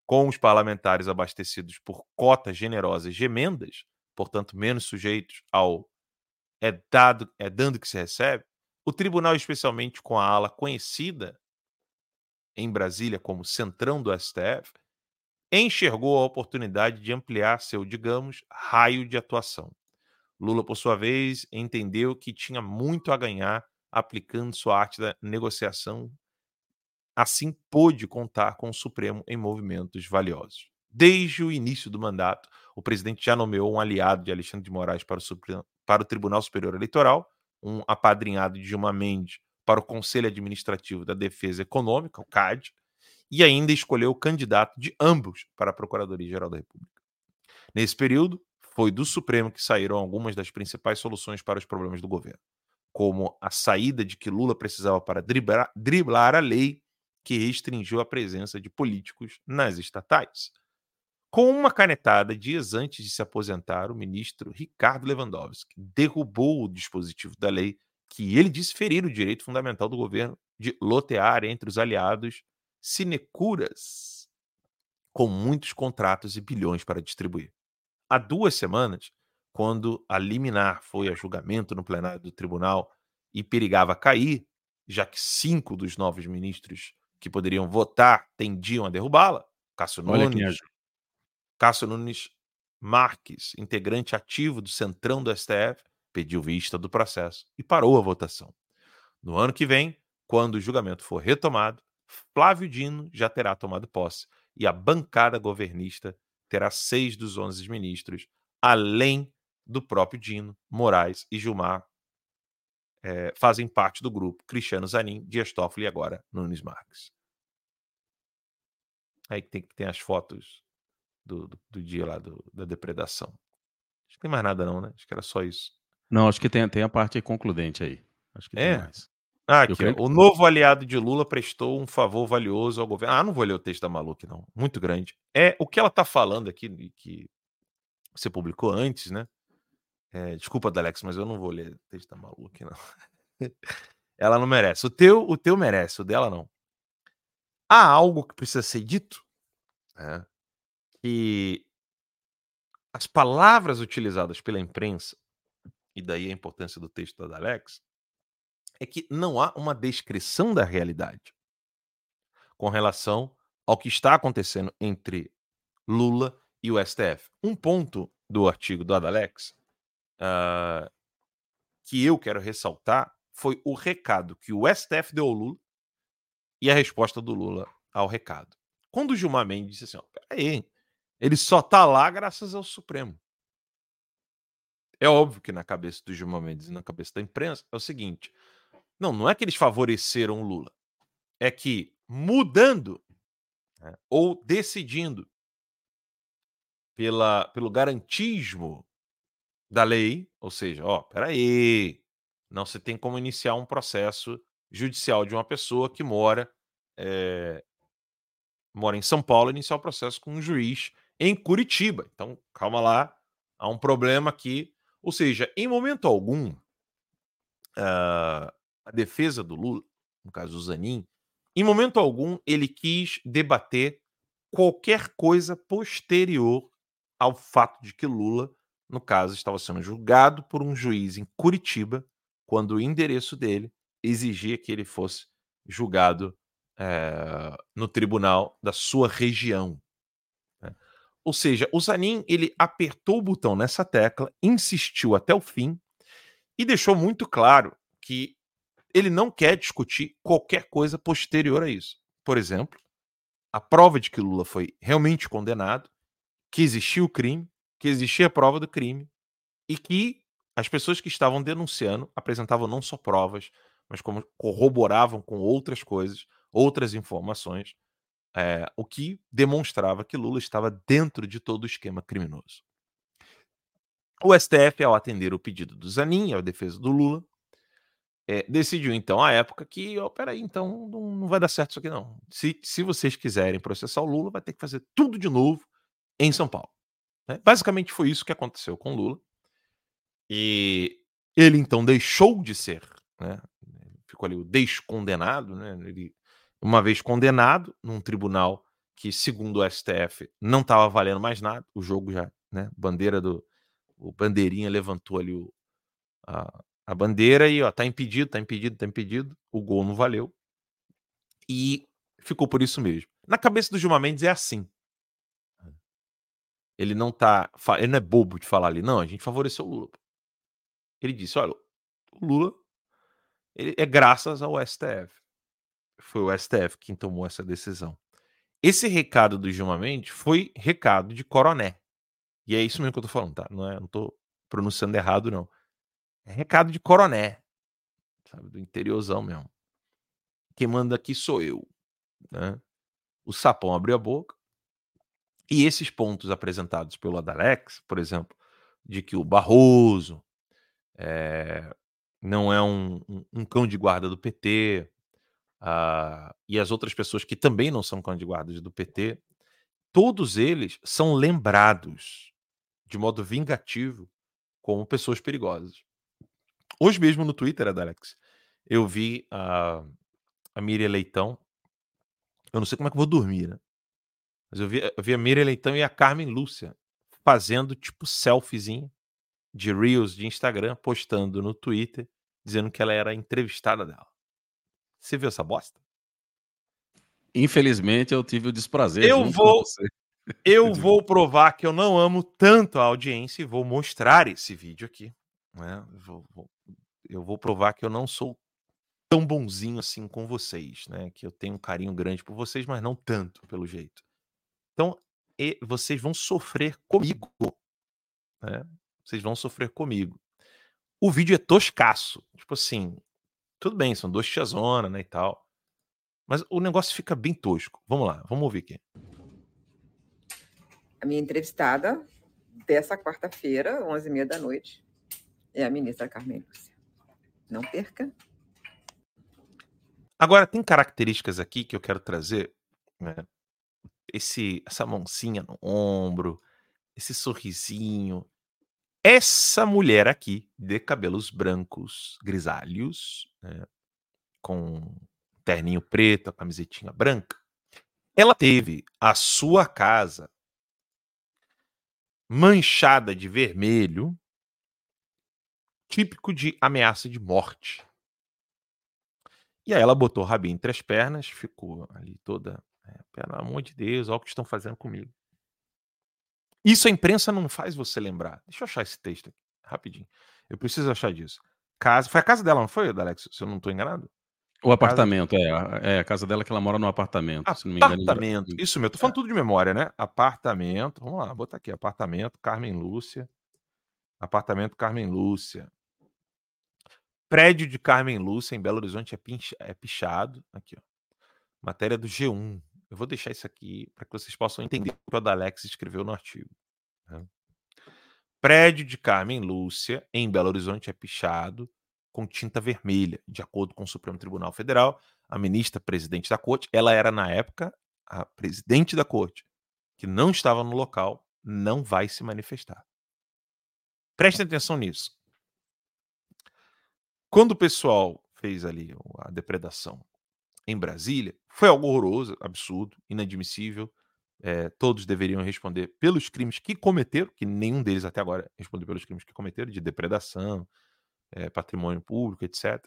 Com os parlamentares abastecidos por cotas generosas de emendas, portanto menos sujeitos ao é dado é dando que se recebe, o tribunal, especialmente com a ala conhecida em Brasília como Centrão do STF, enxergou a oportunidade de ampliar seu, digamos, raio de atuação. Lula, por sua vez, entendeu que tinha muito a ganhar aplicando sua arte da negociação. Assim, pôde contar com o Supremo em movimentos valiosos. Desde o início do mandato, o presidente já nomeou um aliado de Alexandre de Moraes para o, Supremo, para o Tribunal Superior Eleitoral, um apadrinhado de Gilmar Mendes para o Conselho Administrativo da Defesa Econômica, o CAD, e ainda escolheu o candidato de ambos para a Procuradoria-Geral da República. Nesse período, foi do Supremo que saíram algumas das principais soluções para os problemas do governo, como a saída de que Lula precisava para driblar, driblar a lei que restringiu a presença de políticos nas estatais. Com uma canetada dias antes de se aposentar, o ministro Ricardo Lewandowski derrubou o dispositivo da lei que ele disse ferir o direito fundamental do governo de lotear entre os aliados sinecuras com muitos contratos e bilhões para distribuir. Há duas semanas, quando a liminar foi a julgamento no plenário do tribunal e perigava cair, já que cinco dos novos ministros que poderiam votar tendiam a derrubá-la, Cássio Nunes, Cássio Nunes Marques, integrante ativo do Centrão do STF, pediu vista do processo e parou a votação. No ano que vem, quando o julgamento for retomado, Flávio Dino já terá tomado posse e a bancada governista terá seis dos onze ministros, além do próprio Dino, Moraes e Gilmar, é, fazem parte do grupo Cristiano Zanin, Dias Toffoli e agora Nunes Marques. Aí tem que ter as fotos do, do, do dia lá do, da depredação. Acho que tem mais nada não, né? Acho que era só isso. Não, acho que tem, tem a parte concludente aí. Acho que é. mais. Ah, aqui, ó, o novo aliado de Lula prestou um favor valioso ao governo. Ah, não vou ler o texto da Maluque, não. Muito grande. É o que ela está falando aqui, que você publicou antes, né? É, desculpa, Alex, mas eu não vou ler o texto da Maluque, não. ela não merece. O teu, o teu merece, o dela não. Há algo que precisa ser dito, né? que as palavras utilizadas pela imprensa, e daí a importância do texto da Alex, é que não há uma descrição da realidade com relação ao que está acontecendo entre Lula e o STF. Um ponto do artigo do Adalex uh, que eu quero ressaltar foi o recado que o STF deu ao Lula e a resposta do Lula ao recado. Quando o Gilmar Mendes disse assim: ó, peraí, ele só tá lá graças ao Supremo. É óbvio que na cabeça do Gilmar Mendes e na cabeça da imprensa é o seguinte: não, não é que eles favoreceram o Lula. É que mudando né, ou decidindo pela, pelo garantismo da lei, ou seja, ó, peraí, não se tem como iniciar um processo judicial de uma pessoa que mora é, mora em São Paulo iniciar o processo com um juiz em Curitiba. Então, calma lá, há um problema aqui. Ou seja, em momento algum, uh, a defesa do Lula, no caso o Zanin, em momento algum ele quis debater qualquer coisa posterior ao fato de que Lula, no caso, estava sendo julgado por um juiz em Curitiba, quando o endereço dele exigia que ele fosse julgado é, no tribunal da sua região. Ou seja, o Zanin ele apertou o botão nessa tecla, insistiu até o fim e deixou muito claro que ele não quer discutir qualquer coisa posterior a isso. Por exemplo, a prova de que Lula foi realmente condenado, que existiu o crime, que existia a prova do crime e que as pessoas que estavam denunciando apresentavam não só provas, mas como corroboravam com outras coisas, outras informações, é, o que demonstrava que Lula estava dentro de todo o esquema criminoso. O STF, ao atender o pedido do Zanin, a defesa do Lula, é, decidiu então à época que, oh, peraí, então não, não, vai dar certo isso aqui não. Se, se vocês quiserem processar o Lula, vai ter que fazer tudo de novo em São Paulo. Né? Basicamente foi isso que aconteceu com Lula. E ele então deixou de ser, né? ficou ali o descondenado, né? ele, uma vez condenado num tribunal que, segundo o STF, não estava valendo mais nada, o jogo já, né? bandeira do, o bandeirinha levantou ali o, a, a bandeira e ó, tá impedido, tá impedido, tá impedido. O gol não valeu. E ficou por isso mesmo. Na cabeça do Gilmar Mendes é assim. Ele não tá. Ele não é bobo de falar ali, não, a gente favoreceu o Lula. Ele disse: olha, o Lula ele é graças ao STF. Foi o STF quem tomou essa decisão. Esse recado do Gilmar Mendes foi recado de coroné. E é isso mesmo que eu tô falando, tá? Não, é, não tô pronunciando errado, não. É recado de coroné, sabe? Do interiorzão mesmo. Quem manda aqui sou eu. Né? O sapão abriu a boca. E esses pontos apresentados pelo Adalex, por exemplo, de que o Barroso é, não é um, um, um, cão de guarda do PT, uh, e as outras pessoas que também não são guarda do PT, todos eles são lembrados de modo vingativo como pessoas perigosas. Hoje mesmo no Twitter, Alex, eu vi a, a Miriam Leitão. Eu não sei como é que eu vou dormir, né? Mas eu vi, eu vi a Miriam Leitão e a Carmen Lúcia fazendo tipo selfiezinho de Reels de Instagram, postando no Twitter, dizendo que ela era entrevistada dela. Você viu essa bosta? Infelizmente, eu tive o desprazer. Eu vou, eu vou provar que eu não amo tanto a audiência e vou mostrar esse vídeo aqui. Né? Vou, vou, eu vou provar que eu não sou tão bonzinho assim com vocês, né? Que eu tenho um carinho grande por vocês, mas não tanto, pelo jeito. Então, vocês vão sofrer comigo, né? Vocês vão sofrer comigo. O vídeo é toscaço, tipo assim, tudo bem, são duas tiazona, né, e tal. Mas o negócio fica bem tosco. Vamos lá, vamos ouvir aqui. A minha entrevistada dessa quarta-feira, 11h30 da noite, é a ministra Carmen Lúcia. Não perca. Agora, tem características aqui que eu quero trazer. Né? Esse, essa mãozinha no ombro, esse sorrisinho. Essa mulher aqui, de cabelos brancos, grisalhos, né? com terninho preto, a camisetinha branca, ela teve a sua casa manchada de vermelho típico de ameaça de morte. E aí ela botou o rabinho entre as pernas, ficou ali toda, é, pelo amor de Deus, olha o que estão fazendo comigo. Isso a imprensa não faz você lembrar. Deixa eu achar esse texto aqui, rapidinho. Eu preciso achar disso. Casa, foi a casa dela, não foi, Alex? Se eu não estou enganado? O apartamento, casa... é, é. A casa dela que ela mora no apartamento. Apartamento, engano, isso mesmo. Tô falando é. tudo de memória, né? Apartamento, vamos lá, botar aqui. Apartamento, Carmen Lúcia. Apartamento Carmen Lúcia. Prédio de Carmen Lúcia, em Belo Horizonte, é, pinch, é pichado. Aqui, ó. Matéria do G1. Eu vou deixar isso aqui para que vocês possam entender o que o Adalex escreveu no artigo. Né? Prédio de Carmen Lúcia, em Belo Horizonte, é pichado com tinta vermelha, de acordo com o Supremo Tribunal Federal. A ministra presidente da corte, ela era, na época, a presidente da corte, que não estava no local, não vai se manifestar. Prestem atenção nisso. Quando o pessoal fez ali a depredação em Brasília, foi algo horroroso, absurdo, inadmissível. É, todos deveriam responder pelos crimes que cometeram, que nenhum deles até agora respondeu pelos crimes que cometeram, de depredação, é, patrimônio público, etc.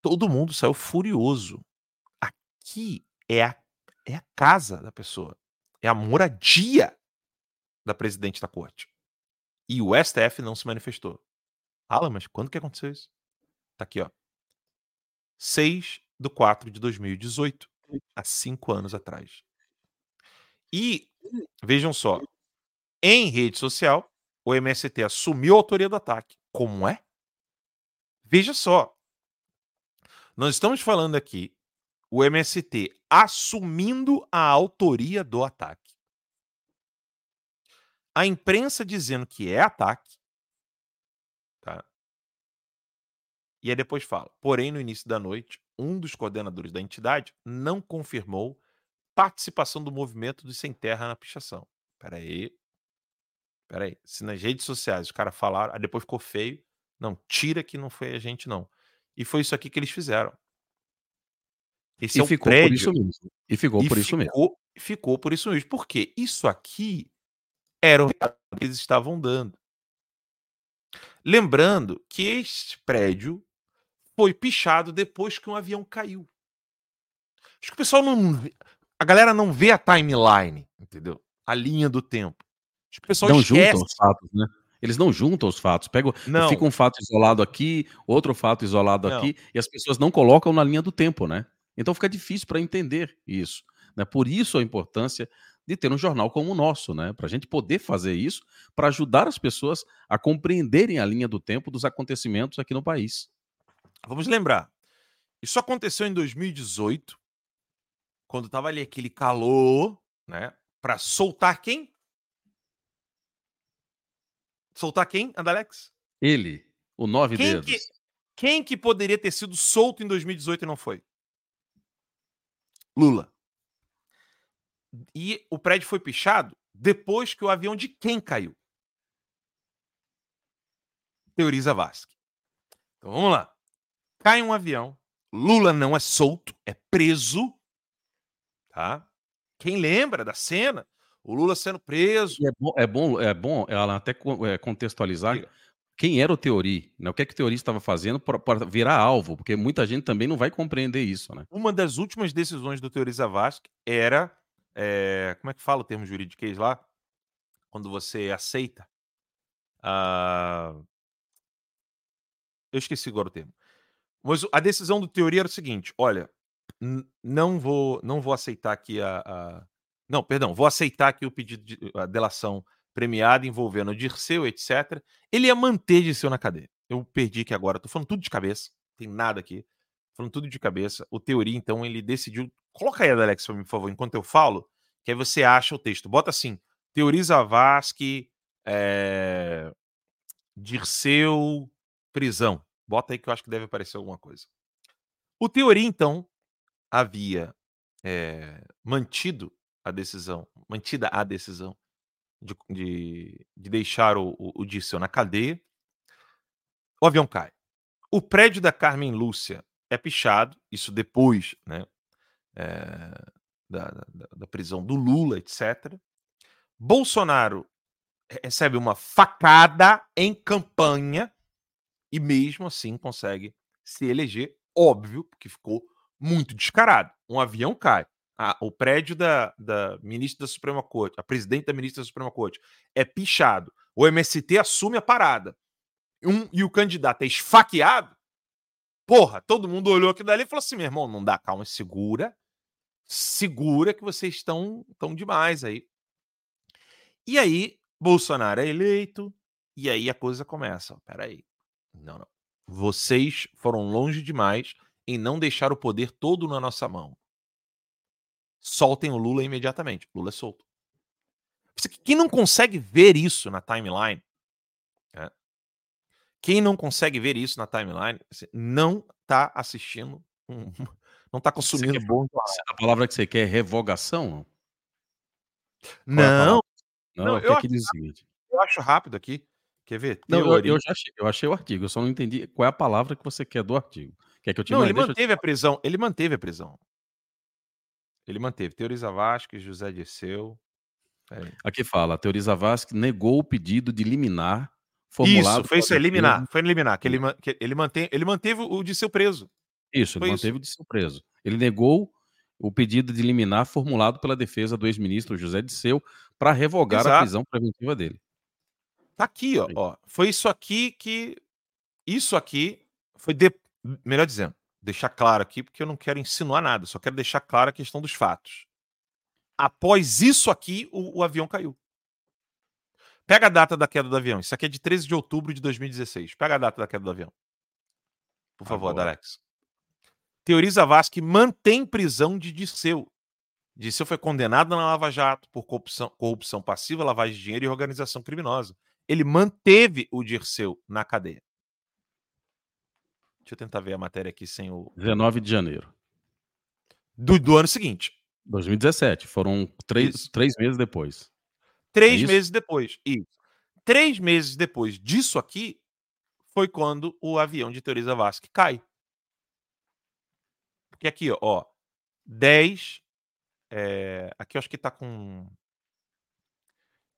Todo mundo saiu furioso. Aqui é a, é a casa da pessoa, é a moradia da presidente da corte. E o STF não se manifestou. Alan, mas quando que aconteceu isso? Tá aqui, ó. 6 de 4 de 2018, há cinco anos atrás. E, vejam só, em rede social, o MST assumiu a autoria do ataque. Como é? Veja só. Nós estamos falando aqui o MST assumindo a autoria do ataque. A imprensa dizendo que é ataque. Tá? E aí depois fala. Porém, no início da noite, um dos coordenadores da entidade não confirmou participação do movimento dos sem terra na pichação. Peraí. Peraí. Se nas redes sociais os caras falaram, aí depois ficou feio. Não, tira que não foi a gente, não. E foi isso aqui que eles fizeram. Esse e é um ficou prédio. por isso mesmo. E ficou e por isso mesmo. ficou, ficou por isso mesmo. Porque isso aqui era o que eles estavam dando. Lembrando que este prédio foi pichado depois que um avião caiu. Acho que o pessoal não. A galera não vê a timeline, entendeu? A linha do tempo. Acho que o pessoal Não esquece. juntam os fatos, né? Eles não juntam os fatos. Pegam, Não, fica um fato isolado aqui, outro fato isolado Não. aqui, e as pessoas não colocam na linha do tempo, né? Então fica difícil para entender isso. Né? Por isso a importância de ter um jornal como o nosso, né? Para a gente poder fazer isso, para ajudar as pessoas a compreenderem a linha do tempo dos acontecimentos aqui no país. Vamos lembrar. Isso aconteceu em 2018, quando tava ali aquele calor, né? Pra soltar quem? Soltar quem, Andalex? Ele, o nove Quem dedos. que, quem que poderia ter sido solto em 2018 e não foi? Lula. E o prédio foi pichado depois que o avião de quem caiu? Teoriza Vasque. Então vamos lá. Cai um avião. Lula não é solto, é preso. Tá? Quem lembra da cena? O Lula sendo preso. E é bom, é bom, é bom ela até co- é, contextualizar quem era o Teori, né? o que é que o Teori estava fazendo para virar alvo, porque muita gente também não vai compreender isso, né? Uma das últimas decisões do Teoriza Vasque era. é, como é que fala o termo juridiquês lá? Quando você aceita. a- Eu esqueci agora o termo. Mas a decisão do Teoria era o seguinte: olha, não vou, não vou aceitar aqui a, a- Não, perdão, vou aceitar aqui o pedido de a delação premiada envolvendo o Dirceu, etc. Ele ia manter Dirceu na cadeia. Eu perdi aqui agora, tô falando tudo de cabeça, tem nada aqui. Falando tudo de cabeça. O Teoria, então, ele decidiu. Coloca aí, Alex, pra mim, por favor, enquanto eu falo, que aí você acha o texto. Bota assim: Teoriza Vasque, é... Dirceu, prisão. Bota aí que eu acho que deve aparecer alguma coisa. O Teoria, então, havia é, mantido a decisão, mantida a decisão de, de, de deixar o, o, o Dirceu na cadeia. O avião cai. O prédio da Carmen Lúcia é pichado, isso depois né, é, da, da, da prisão do Lula, etc. Bolsonaro recebe uma facada em campanha e mesmo assim consegue se eleger, óbvio, porque ficou muito descarado. Um avião cai. o prédio da, da ministra da Suprema Corte, a presidente da ministra da Suprema Corte, é pichado. O MST assume a parada. Um, e o candidato é esfaqueado. Porra, todo mundo olhou aquilo dali e falou assim: meu irmão, não dá, calma, segura. Segura que vocês estão tão demais aí. E aí, Bolsonaro é eleito, e aí a coisa começa. Peraí. Não, não. Vocês foram longe demais em não deixar o poder todo na nossa mão. Soltem o Lula imediatamente. Lula é solto. Quem não consegue ver isso na timeline, né? quem não consegue ver isso na timeline, assim, não está assistindo, não está consumindo quer bom. A palavra que você quer é revogação? Qual é Não? Não, Não, eu acho eu acho rápido aqui. Quer ver? Não, eu, eu já achei, eu achei o artigo, eu só não entendi qual é a palavra que você quer do artigo. Quer que eu te Não, mande? ele eu te- manteve a prisão. Ele manteve a prisão. Ele manteve. Teoriza Vasques, José Dirceu. Peraí. Aqui fala, Teoriza Vasque negou o pedido de liminar formulado Isso, foi isso, eliminar. defesa- Foi eliminar. Que ele, que ele, mantém, ele manteve o de seu preso. Isso, Foi ele isso. manteve de surpreso. Ele negou o pedido de liminar formulado pela defesa do ex-ministro José Disseu para revogar a Exato. prisão preventiva dele. Tá aqui, ó, ó. Foi isso aqui que. Isso aqui foi. De... Melhor dizendo, deixar claro aqui, porque eu não quero insinuar nada, só quero deixar claro a questão dos fatos. Após isso aqui, o, o avião caiu. Pega a data da queda do avião. Isso aqui é de 13 de outubro de 2016. Pega a data da queda do avião. Por favor, Agora. Alex. Teoriza Vasque mantém prisão de Disseu. Disseu foi condenado na Lava Jato por corrupção, corrupção passiva, lavagem de dinheiro e organização criminosa. Ele manteve o Dirceu na cadeia. Deixa eu tentar ver a matéria aqui sem o. 19 de janeiro. Do, do ano seguinte. 2017. Foram três, três meses depois. Três é meses depois. Isso. Três meses depois disso aqui, foi quando o avião de Teoriza Vasque cai. Porque aqui, ó, 10. É, aqui eu acho que tá com.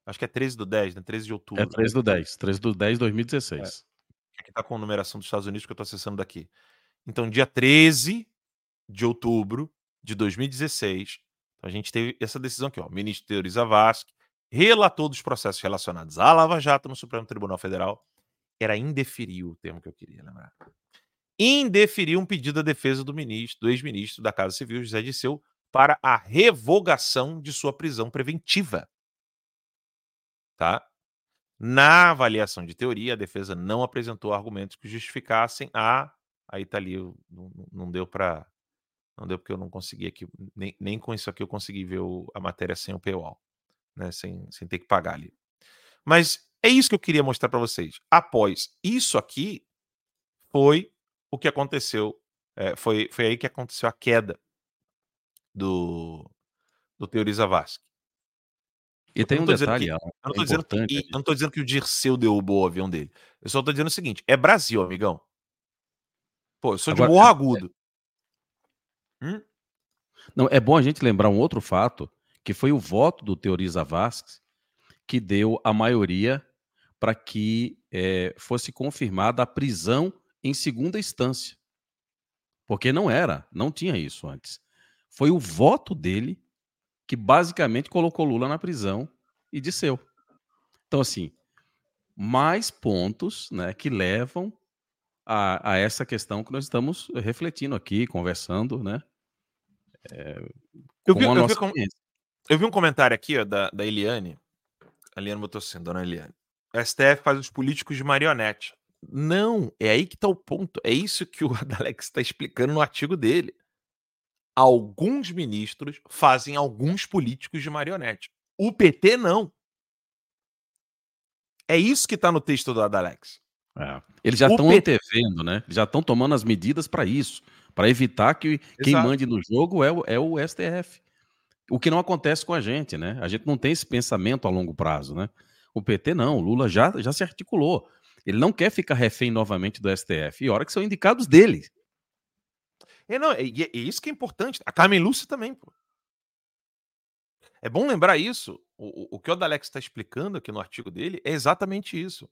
Acho que é 13 do 10, né? 13 de outubro. É 13 do 10. 13 do 10 de 2016. É. Aqui tá com a numeração dos Estados Unidos que eu tô acessando daqui. Então, dia 13 de outubro de 2016, a gente teve essa decisão aqui, ó. O ministro Teoriza Vasque relator dos processos relacionados à Lava Jato no Supremo Tribunal Federal. Era indeferiu o termo que eu queria lembrar. Indeferiu um pedido da defesa do ministro, do ex-ministro da Casa Civil, José Disseu, para a revogação de sua prisão preventiva. Tá? Na avaliação de teoria, a defesa não apresentou argumentos que justificassem a. Aí tá ali, não, não deu para. Não deu porque eu não consegui aqui. Nem, nem com isso aqui eu consegui ver o, a matéria sem o paywall né, sem, sem ter que pagar ali. Mas é isso que eu queria mostrar para vocês. Após isso aqui, foi o que aconteceu. É, foi, foi aí que aconteceu a queda do, do Teoriza Vasque. E tem um detalhe, que, eu, não tô é dizendo que, eu não tô dizendo que o Dirceu derrubou o avião dele. Eu só tô dizendo o seguinte: é Brasil, amigão. Pô, eu sou Agora, de Morro é, Agudo. É... Hum? Não, é bom a gente lembrar um outro fato que foi o voto do Teoriza Vasques que deu a maioria para que é, fosse confirmada a prisão em segunda instância. Porque não era, não tinha isso antes. Foi o voto dele que basicamente colocou Lula na prisão e disseu. Então, assim, mais pontos né, que levam a, a, essa questão que nós estamos refletindo aqui, conversando, né? É, eu, vi, eu, vi com, eu vi um comentário aqui ó, da, da Eliane. A Eliane botou assim, dona Eliane. O STF faz os políticos de marionete. Não, é aí que está o ponto. É isso que o Adalex está explicando no artigo dele. Alguns ministros fazem alguns políticos de marionete. O PT não. É isso que está no texto do Adalex. É. Eles já estão PT... antevendo, né? Eles já estão tomando as medidas para isso, para evitar que Exato. quem mande no jogo é o, é o STF. O que não acontece com a gente, né? A gente não tem esse pensamento a longo prazo, né? O PT não, o Lula já, já se articulou. Ele não quer ficar refém novamente do STF. E hora que são indicados dele. É, não, é, isso que é importante. A Carmen Lúcia também, pô. É bom lembrar isso. O, o que o Dalex está explicando aqui no artigo dele é exatamente isso.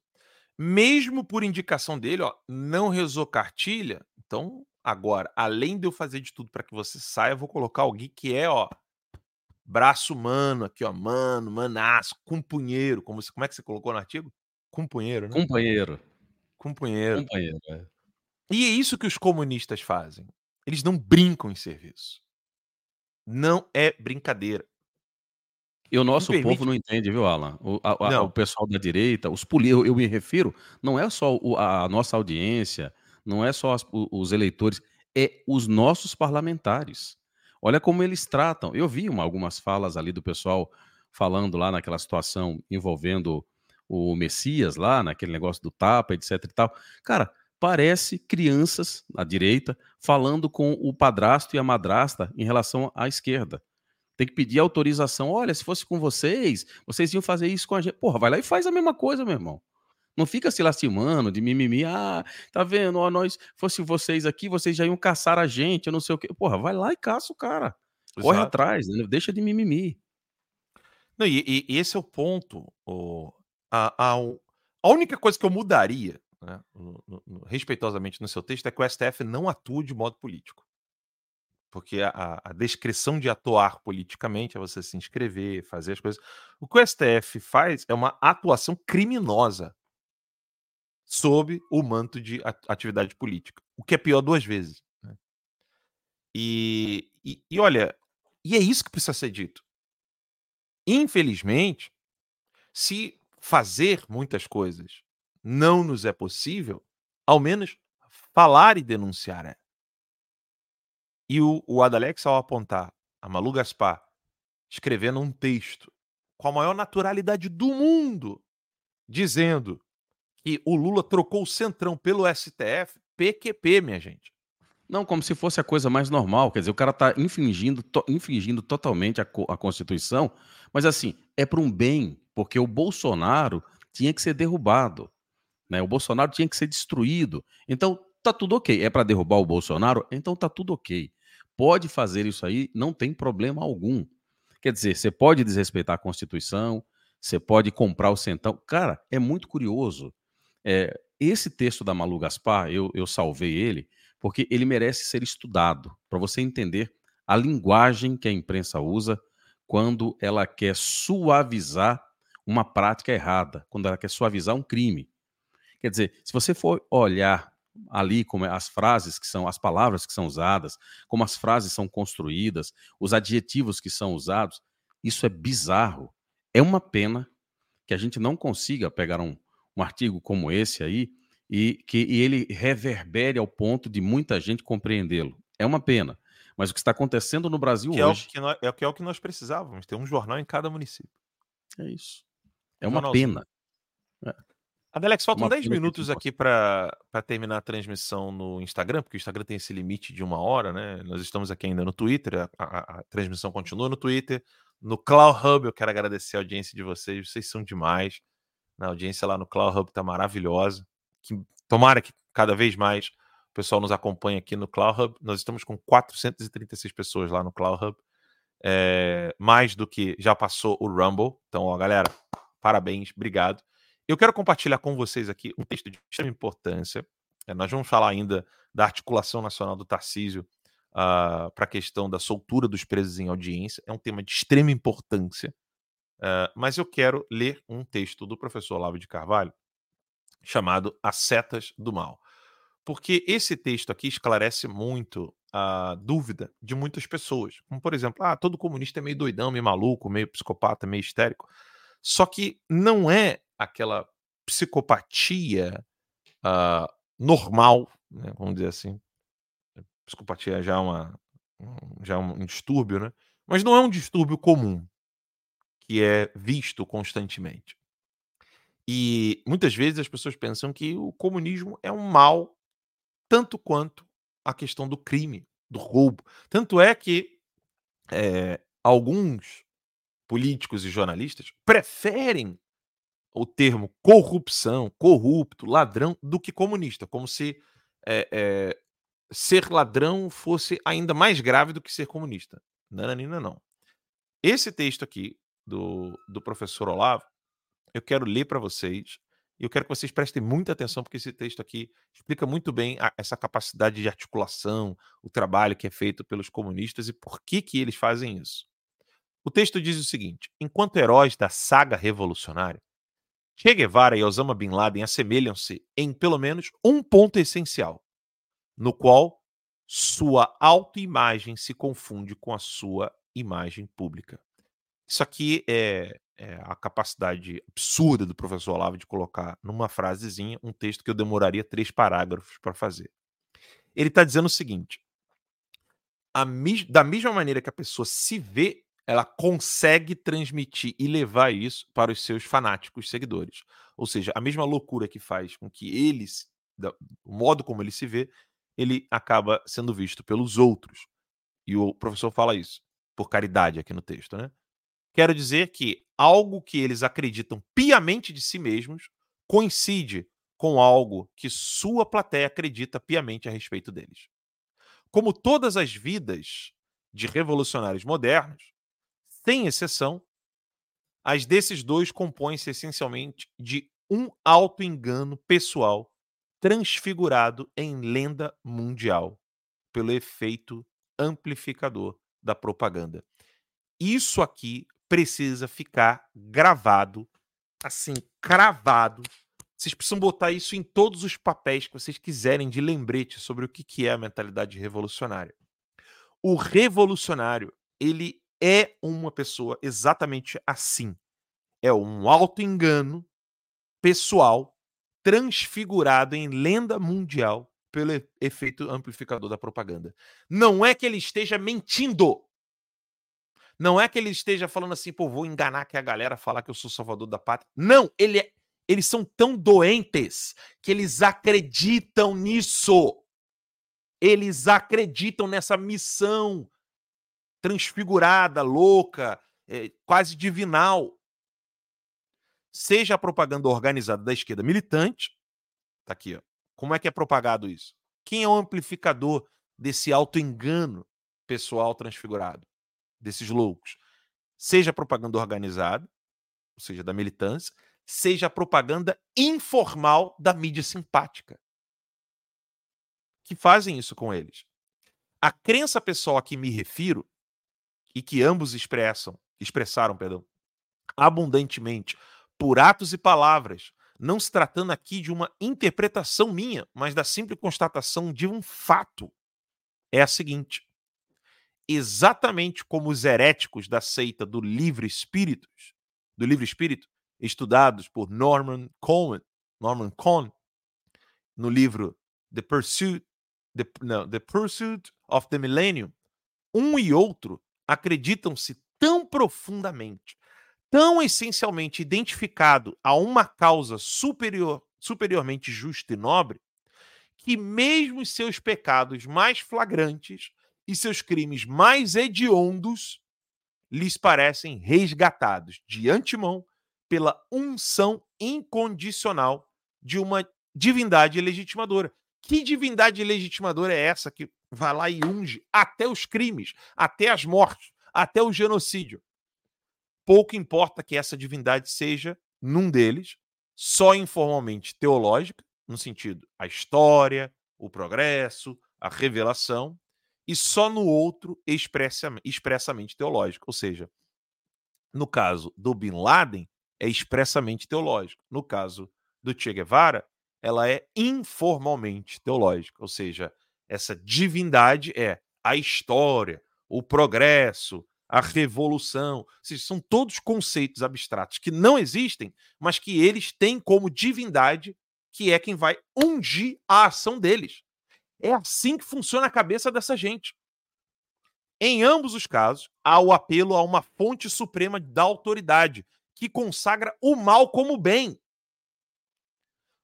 Mesmo por indicação dele, ó, não rezou cartilha. Então, agora, além de eu fazer de tudo para que você saia, eu vou colocar alguém que é, ó, braço humano, aqui, ó, mano, manaço, companheiro, como, como é que você colocou no artigo? Companheiro, né? Companheiro. Companheiro. Companheiro, é. E é isso que os comunistas fazem. Eles não brincam em serviço. Não é brincadeira. E o nosso povo não entende, viu, Alan? O, a, a, o pessoal da direita, os poli eu, eu, me refiro, não é só o, a nossa audiência, não é só as, os eleitores, é os nossos parlamentares. Olha como eles tratam. Eu vi uma, algumas falas ali do pessoal falando lá naquela situação envolvendo o Messias lá, naquele negócio do tapa, etc e tal. Cara, parece crianças à direita falando com o padrasto e a madrasta em relação à esquerda. Tem que pedir autorização. Olha, se fosse com vocês, vocês iam fazer isso com a gente. Porra, vai lá e faz a mesma coisa, meu irmão. Não fica se lastimando de mimimi. Ah, tá vendo? Ó, nós, fosse vocês aqui, vocês já iam caçar a gente, eu não sei o quê. Porra, vai lá e caça o cara. Corre atrás, né? deixa de mimimi. Não, e, e, e esse é o ponto. O, a, a, a única coisa que eu mudaria, né, no, no, respeitosamente no seu texto, é que o STF não atue de modo político. Porque a, a, descrição de atuar politicamente é você se inscrever, fazer as coisas. O que o STF faz é uma atuação criminosa sob o manto de atividade política, o que é pior duas vezes. Né? E, e, e, olha, e é isso que precisa ser dito. Infelizmente, se fazer muitas coisas não nos é possível, ao menos falar e denunciar é. E o, o Adalex, ao apontar a Malu Gaspar escrevendo um texto com a maior naturalidade do mundo, dizendo que o Lula trocou o Centrão pelo STF, PQP, minha gente. Não, como se fosse a coisa mais normal. Quer dizer, o cara está infringindo, to, infringindo totalmente a, a Constituição, mas assim, é para um bem, porque o Bolsonaro tinha que ser derrubado. Né? O Bolsonaro tinha que ser destruído. Então, tá tudo ok. É para derrubar o Bolsonaro? Então tá tudo ok. Pode fazer isso aí, não tem problema algum. Quer dizer, você pode desrespeitar a Constituição, você pode comprar o centão. Cara, é muito curioso. É, esse texto da Malu Gaspar, eu, eu salvei ele, porque ele merece ser estudado, para você entender a linguagem que a imprensa usa quando ela quer suavizar uma prática errada, quando ela quer suavizar um crime. Quer dizer, se você for olhar ali como é, as frases que são, as palavras que são usadas, como as frases são construídas, os adjetivos que são usados, isso é bizarro. É uma pena que a gente não consiga pegar um, um artigo como esse aí e que e ele reverbere ao ponto de muita gente compreendê-lo. É uma pena. Mas o que está acontecendo no Brasil que hoje. É o que, nós, é, é o que nós precisávamos, ter um jornal em cada município. É isso. É uma pena. É. Adelex, faltam 10 minutos aqui para terminar a transmissão no Instagram, porque o Instagram tem esse limite de uma hora, né? Nós estamos aqui ainda no Twitter, a, a, a transmissão continua no Twitter. No Cloud Hub, eu quero agradecer a audiência de vocês, vocês são demais. A audiência lá no Cloud Hub está maravilhosa. Que, tomara que cada vez mais o pessoal nos acompanhe aqui no Cloud Hub. Nós estamos com 436 pessoas lá no Cloud Hub. É, mais do que já passou o Rumble. Então, ó, galera, parabéns, obrigado. Eu quero compartilhar com vocês aqui um texto de extrema importância. É, nós vamos falar ainda da articulação nacional do Tarcísio uh, para a questão da soltura dos presos em audiência. É um tema de extrema importância. Uh, mas eu quero ler um texto do professor Olavo de Carvalho chamado As Setas do Mal. Porque esse texto aqui esclarece muito a dúvida de muitas pessoas. Como, por exemplo, ah, todo comunista é meio doidão, meio maluco, meio psicopata, meio histérico. Só que não é aquela psicopatia uh, normal, né, vamos dizer assim. Psicopatia já é, uma, já é um distúrbio, né? Mas não é um distúrbio comum que é visto constantemente. E muitas vezes as pessoas pensam que o comunismo é um mal tanto quanto a questão do crime, do roubo. Tanto é que é, alguns políticos e jornalistas preferem o termo corrupção, corrupto, ladrão, do que comunista, como se é, é, ser ladrão fosse ainda mais grave do que ser comunista. Nananina, não. Esse texto aqui do, do professor Olavo, eu quero ler para vocês e eu quero que vocês prestem muita atenção, porque esse texto aqui explica muito bem a, essa capacidade de articulação, o trabalho que é feito pelos comunistas e por que, que eles fazem isso. O texto diz o seguinte: enquanto heróis da saga revolucionária, Che Guevara e Osama Bin Laden assemelham-se em pelo menos um ponto essencial, no qual sua autoimagem se confunde com a sua imagem pública. Isso aqui é, é, a capacidade absurda do professor Olavo de colocar numa frasezinha um texto que eu demoraria três parágrafos para fazer. Ele está dizendo o seguinte: da mesma maneira que a pessoa se vê ela consegue transmitir e levar isso para os seus fanáticos seguidores. Ou seja, a mesma loucura que faz com que eles, o modo como ele se vê, ele acaba sendo visto pelos outros. E o professor fala isso, por caridade aqui no texto, né? Quero dizer que algo que eles acreditam piamente de si mesmos coincide com algo que sua plateia acredita piamente a respeito deles. Como todas as vidas de revolucionários modernos, sem exceção, as desses dois compõem-se essencialmente de um auto-engano pessoal transfigurado em lenda mundial pelo efeito amplificador da propaganda. Isso aqui precisa ficar gravado, assim, cravado. Vocês precisam botar isso em todos os papéis que vocês quiserem de lembrete sobre o que é a mentalidade revolucionária. O revolucionário, ele é uma pessoa exatamente assim. É um auto-engano pessoal transfigurado em lenda mundial pelo efeito amplificador da propaganda. Não é que ele esteja mentindo. Não é que ele esteja falando assim, pô, vou enganar que a galera falar que eu sou salvador da pátria. Não, ele é, eles são tão doentes que eles acreditam nisso. Eles acreditam nessa missão transfigurada, louca, é, quase divinal. Seja a propaganda organizada da esquerda militante, tá aqui, ó. Como é que é propagado isso? Quem é o amplificador desse auto-engano pessoal transfigurado? Desses loucos? Seja a propaganda organizada, ou seja, da militância, seja a propaganda informal da mídia simpática. Que fazem isso com eles. A crença pessoal a que me refiro, e que ambos expressam, expressaram, perdão, abundantemente por atos e palavras, não se tratando aqui de uma interpretação minha, mas da simples constatação de um fato, é a seguinte: exatamente como os heréticos da seita do livre espíritos, do livre espírito, estudados por Norman Cohen, Norman Cohn, no livro The Pursuit, the, no, the Pursuit of the Millennium, um e outro acreditam-se tão profundamente tão essencialmente identificado a uma causa superior, superiormente justa e nobre, que mesmo seus pecados mais flagrantes e seus crimes mais hediondos lhes parecem resgatados de antemão pela unção incondicional de uma divindade legitimadora. Que divindade legitimadora é essa que vai lá e unge até os crimes, até as mortes, até o genocídio? pouco importa que essa divindade seja, num deles, só informalmente teológica, no sentido a história, o progresso, a revelação, e só no outro expressamente teológica. Ou seja, no caso do Bin Laden, é expressamente teológico. No caso do Che Guevara, ela é informalmente teológica. Ou seja, essa divindade é a história, o progresso, a revolução. Seja, são todos conceitos abstratos que não existem, mas que eles têm como divindade, que é quem vai ungir a ação deles. É assim que funciona a cabeça dessa gente. Em ambos os casos, há o apelo a uma fonte suprema da autoridade, que consagra o mal como bem.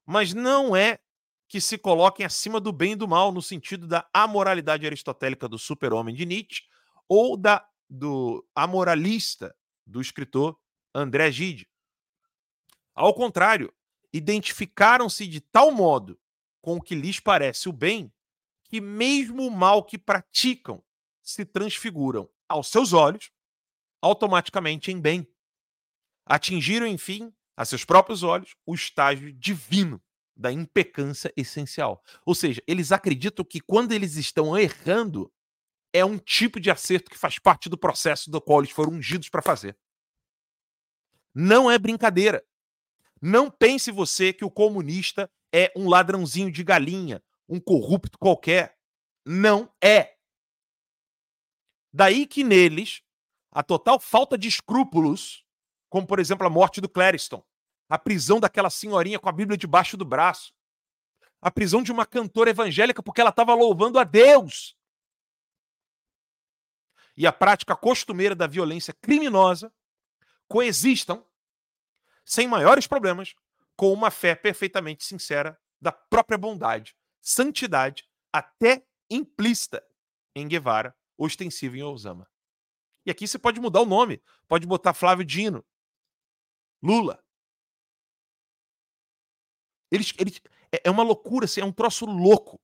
Mas não é que se coloquem acima do bem e do mal, no sentido da amoralidade aristotélica do super-homem de Nietzsche, ou da do amoralista do escritor André Gide. Ao contrário, identificaram-se de tal modo com o que lhes parece o bem, que mesmo o mal que praticam se transfiguram aos seus olhos automaticamente em bem. Atingiram, enfim, a seus próprios olhos, o estágio divino da impecância essencial. Ou seja, eles acreditam que quando eles estão errando, é um tipo de acerto que faz parte do processo do qual eles foram ungidos para fazer. Não é brincadeira. Não pense você que o comunista é um ladrãozinho de galinha, um corrupto qualquer. Não é. Daí que neles a total falta de escrúpulos, como por exemplo a morte do Clariston, a prisão daquela senhorinha com a Bíblia debaixo do braço, a prisão de uma cantora evangélica porque ela estava louvando a Deus e a prática costumeira da violência criminosa coexistam sem maiores problemas com uma fé perfeitamente sincera da própria bondade, santidade, até implícita em Guevara, ostensiva em Osama. E aqui você pode mudar o nome, pode botar Flávio Dino, Lula. Eles, eles, é, é uma loucura, assim, é um troço louco.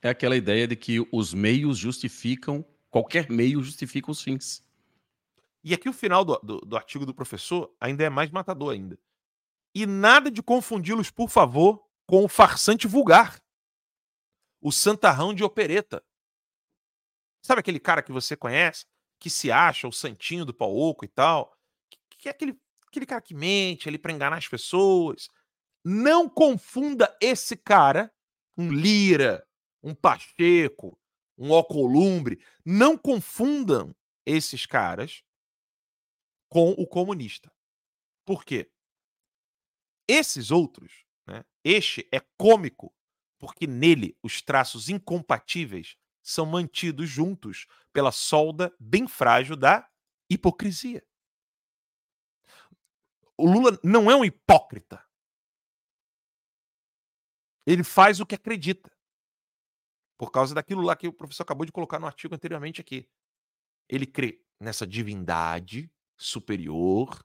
É aquela ideia de que os meios justificam Qualquer meio justifica os fins. E aqui o final do, do, do artigo do professor ainda é mais matador ainda. E nada de confundi-los, por favor, com o farsante vulgar. O santarrão de opereta. Sabe aquele cara que você conhece, que se acha o santinho do pau oco e tal? Que, que é aquele, aquele cara que mente ali para enganar as pessoas. Não confunda esse cara, um Lira, um Pacheco, um Ocolumbre. Não confundam esses caras com o comunista. Por quê? Esses outros, né, este é cômico porque nele os traços incompatíveis são mantidos juntos pela solda bem frágil da hipocrisia. O Lula não é um hipócrita. Ele faz o que acredita. Por causa daquilo lá que o professor acabou de colocar no artigo anteriormente aqui. Ele crê nessa divindade superior,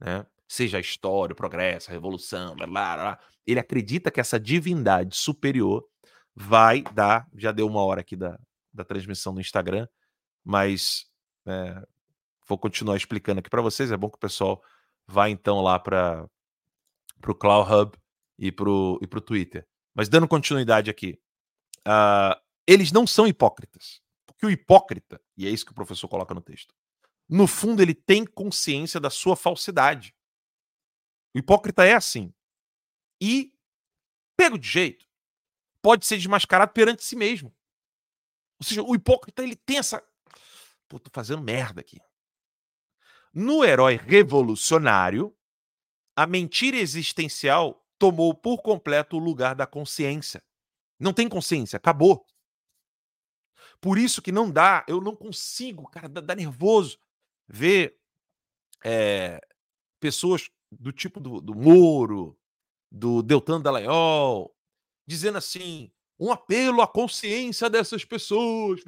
né? seja a história, o progresso, a revolução, blá, blá, blá. ele acredita que essa divindade superior vai dar. Já deu uma hora aqui da, da transmissão no Instagram, mas é, vou continuar explicando aqui para vocês. É bom que o pessoal vá então lá para o Cloud Hub e para o Twitter. Mas dando continuidade aqui, uh, eles não são hipócritas. Porque o hipócrita, e é isso que o professor coloca no texto, no fundo ele tem consciência da sua falsidade. O hipócrita é assim. E, pego de jeito, pode ser desmascarado perante si mesmo. Ou seja, o hipócrita ele tem essa. Pô, tô fazendo merda aqui. No herói revolucionário, a mentira existencial tomou por completo o lugar da consciência. Não tem consciência, acabou. Por isso que não dá, eu não consigo, cara, dá, dá nervoso ver é, pessoas do tipo do, do Moro, do Deltan Dallagnol, dizendo assim, um apelo à consciência dessas pessoas.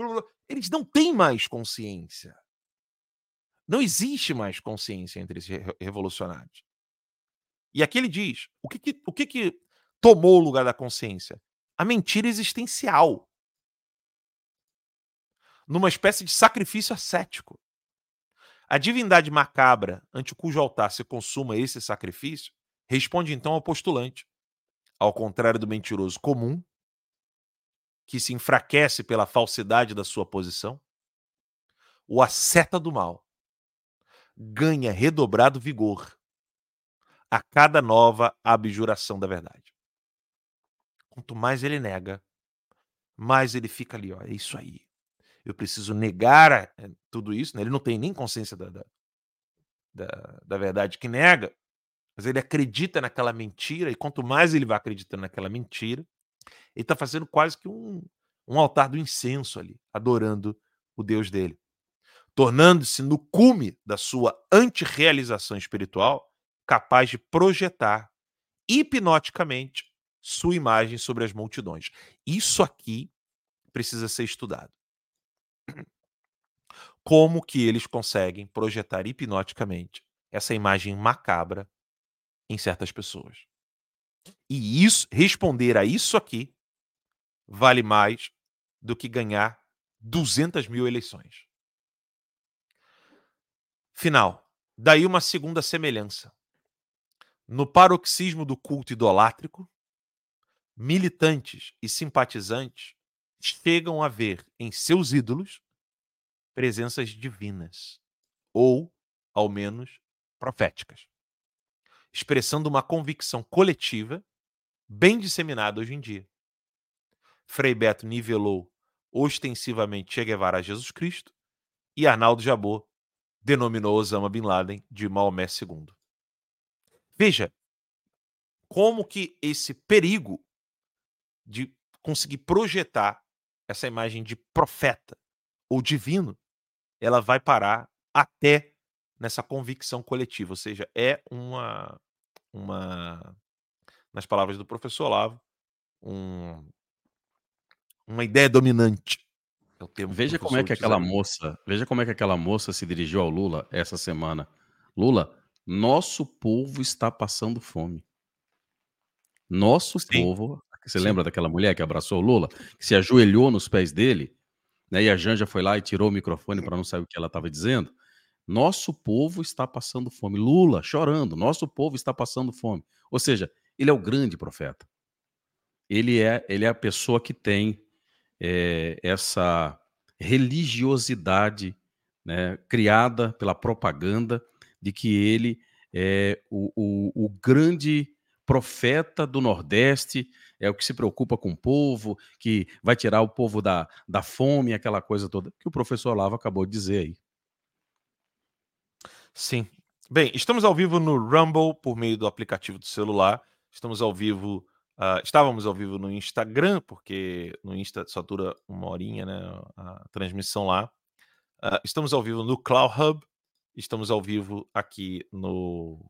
Eles não têm mais consciência. Não existe mais consciência entre esses revolucionários. E aqui ele diz: o que, que o que, que tomou o lugar da consciência? A mentira existencial. Numa espécie de sacrifício ascético. A divindade macabra, ante cujo altar se consuma esse sacrifício, responde então ao postulante. Ao contrário do mentiroso comum, que se enfraquece pela falsidade da sua posição, o asceta do mal ganha redobrado vigor a cada nova abjuração da verdade. Quanto mais ele nega, mais ele fica ali, ó, é isso aí. Eu preciso negar é, tudo isso, né? ele não tem nem consciência da, da, da, da verdade que nega, mas ele acredita naquela mentira, e quanto mais ele vai acreditando naquela mentira, ele está fazendo quase que um, um altar do incenso ali, adorando o Deus dele. Tornando-se no cume da sua antirrealização espiritual, capaz de projetar hipnoticamente sua imagem sobre as multidões. Isso aqui precisa ser estudado. Como que eles conseguem projetar hipnoticamente essa imagem macabra em certas pessoas? E isso, responder a isso aqui vale mais do que ganhar 200 mil eleições. Final. Daí uma segunda semelhança. No paroxismo do culto idolátrico, militantes e simpatizantes chegam a ver em seus ídolos presenças divinas, ou, ao menos, proféticas, expressando uma convicção coletiva bem disseminada hoje em dia. Frei Beto nivelou ostensivamente Che Guevara a Jesus Cristo e Arnaldo Jabor denominou Osama Bin Laden de Maomé II. Veja como que esse perigo de conseguir projetar essa imagem de profeta ou divino, ela vai parar até nessa convicção coletiva, ou seja, é uma uma nas palavras do professor Olavo, um, uma ideia dominante. É veja como é que aquela moça, veja como é que aquela moça se dirigiu ao Lula essa semana. Lula, nosso povo está passando fome. Nosso Sim. povo. Você Sim. lembra daquela mulher que abraçou o Lula, que se ajoelhou nos pés dele, né? E a Janja foi lá e tirou o microfone para não saber o que ela estava dizendo. Nosso povo está passando fome. Lula chorando. Nosso povo está passando fome. Ou seja, ele é o grande profeta. Ele é, ele é a pessoa que tem é, essa religiosidade né, criada pela propaganda de que ele é o, o, o, grande profeta do Nordeste, é o que se preocupa com o povo, que vai tirar o povo da, da fome, aquela coisa toda, que o professor Lava acabou de dizer aí. Sim. Bem, estamos ao vivo no Rumble por meio do aplicativo do celular. Estamos ao vivo Uh, estávamos ao vivo no Instagram, porque no Insta só dura uma horinha né, a transmissão lá. Uh, estamos ao vivo no Cloud Hub, estamos ao vivo aqui no,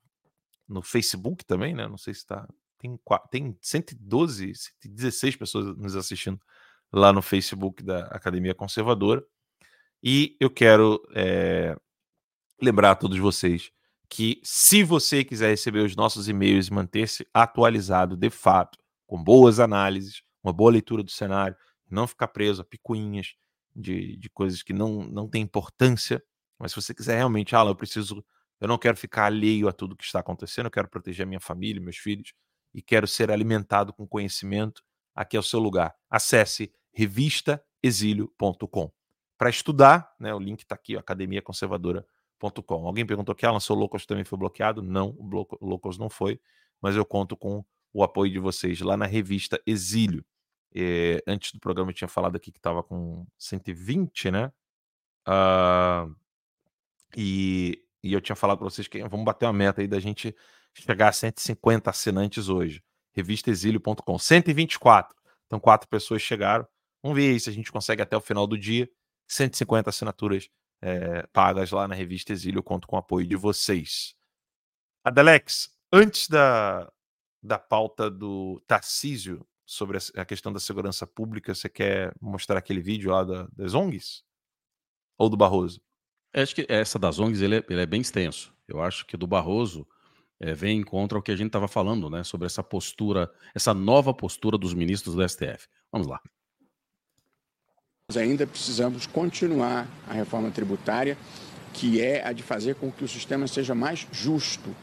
no Facebook também, né? Não sei se está. Tem, tem 112, 116 pessoas nos assistindo lá no Facebook da Academia Conservadora. E eu quero é, lembrar a todos vocês que, se você quiser receber os nossos e-mails e manter-se atualizado de fato, com boas análises, uma boa leitura do cenário, não ficar preso a picuinhas de, de coisas que não, não têm importância, mas se você quiser realmente, ah, eu preciso, eu não quero ficar alheio a tudo que está acontecendo, eu quero proteger a minha família, meus filhos, e quero ser alimentado com conhecimento, aqui é o seu lugar. Acesse revistaexílio.com. Para estudar, né, o link está aqui, academiaconservadora.com. Alguém perguntou que Alan, seu Locals também foi bloqueado? Não, o Locals não foi, mas eu conto com o apoio de vocês lá na revista Exílio. É, antes do programa eu tinha falado aqui que estava com 120, né? Uh, e, e eu tinha falado para vocês que vamos bater uma meta aí da gente chegar a 150 assinantes hoje. Revistaexílio.com. 124. Então, quatro pessoas chegaram. Vamos ver aí se a gente consegue até o final do dia. 150 assinaturas é, pagas lá na revista Exílio. Eu conto com o apoio de vocês. Adelex, antes da, da pauta do Tarcísio sobre a questão da segurança pública, você quer mostrar aquele vídeo lá da, das ONGs? Ou do Barroso? Eu acho que essa das ONGs ele é, ele é, bem extenso. Eu acho que do Barroso é, vem contra o que a gente estava falando, né? Sobre essa postura, essa nova postura dos ministros do STF. Vamos lá. Nós ainda precisamos continuar a reforma tributária, que é a de fazer com que o sistema seja mais justo.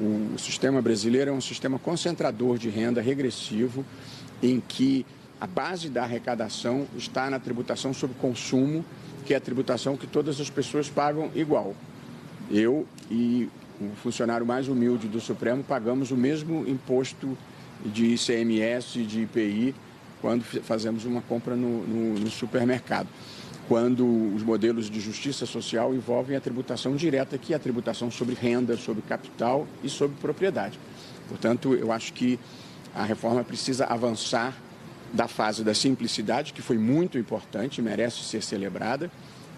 O sistema brasileiro é um sistema concentrador de renda regressivo, em que a base da arrecadação está na tributação sobre consumo, que é a tributação que todas as pessoas pagam igual. Eu e o funcionário mais humilde do Supremo pagamos o mesmo imposto de ICMS, de IPI, quando fazemos uma compra no, no, no supermercado. Quando os modelos de justiça social envolvem a tributação direta, que é a tributação sobre renda, sobre capital e sobre propriedade. Portanto, eu acho que a reforma precisa avançar da fase da simplicidade, que foi muito importante, merece ser celebrada,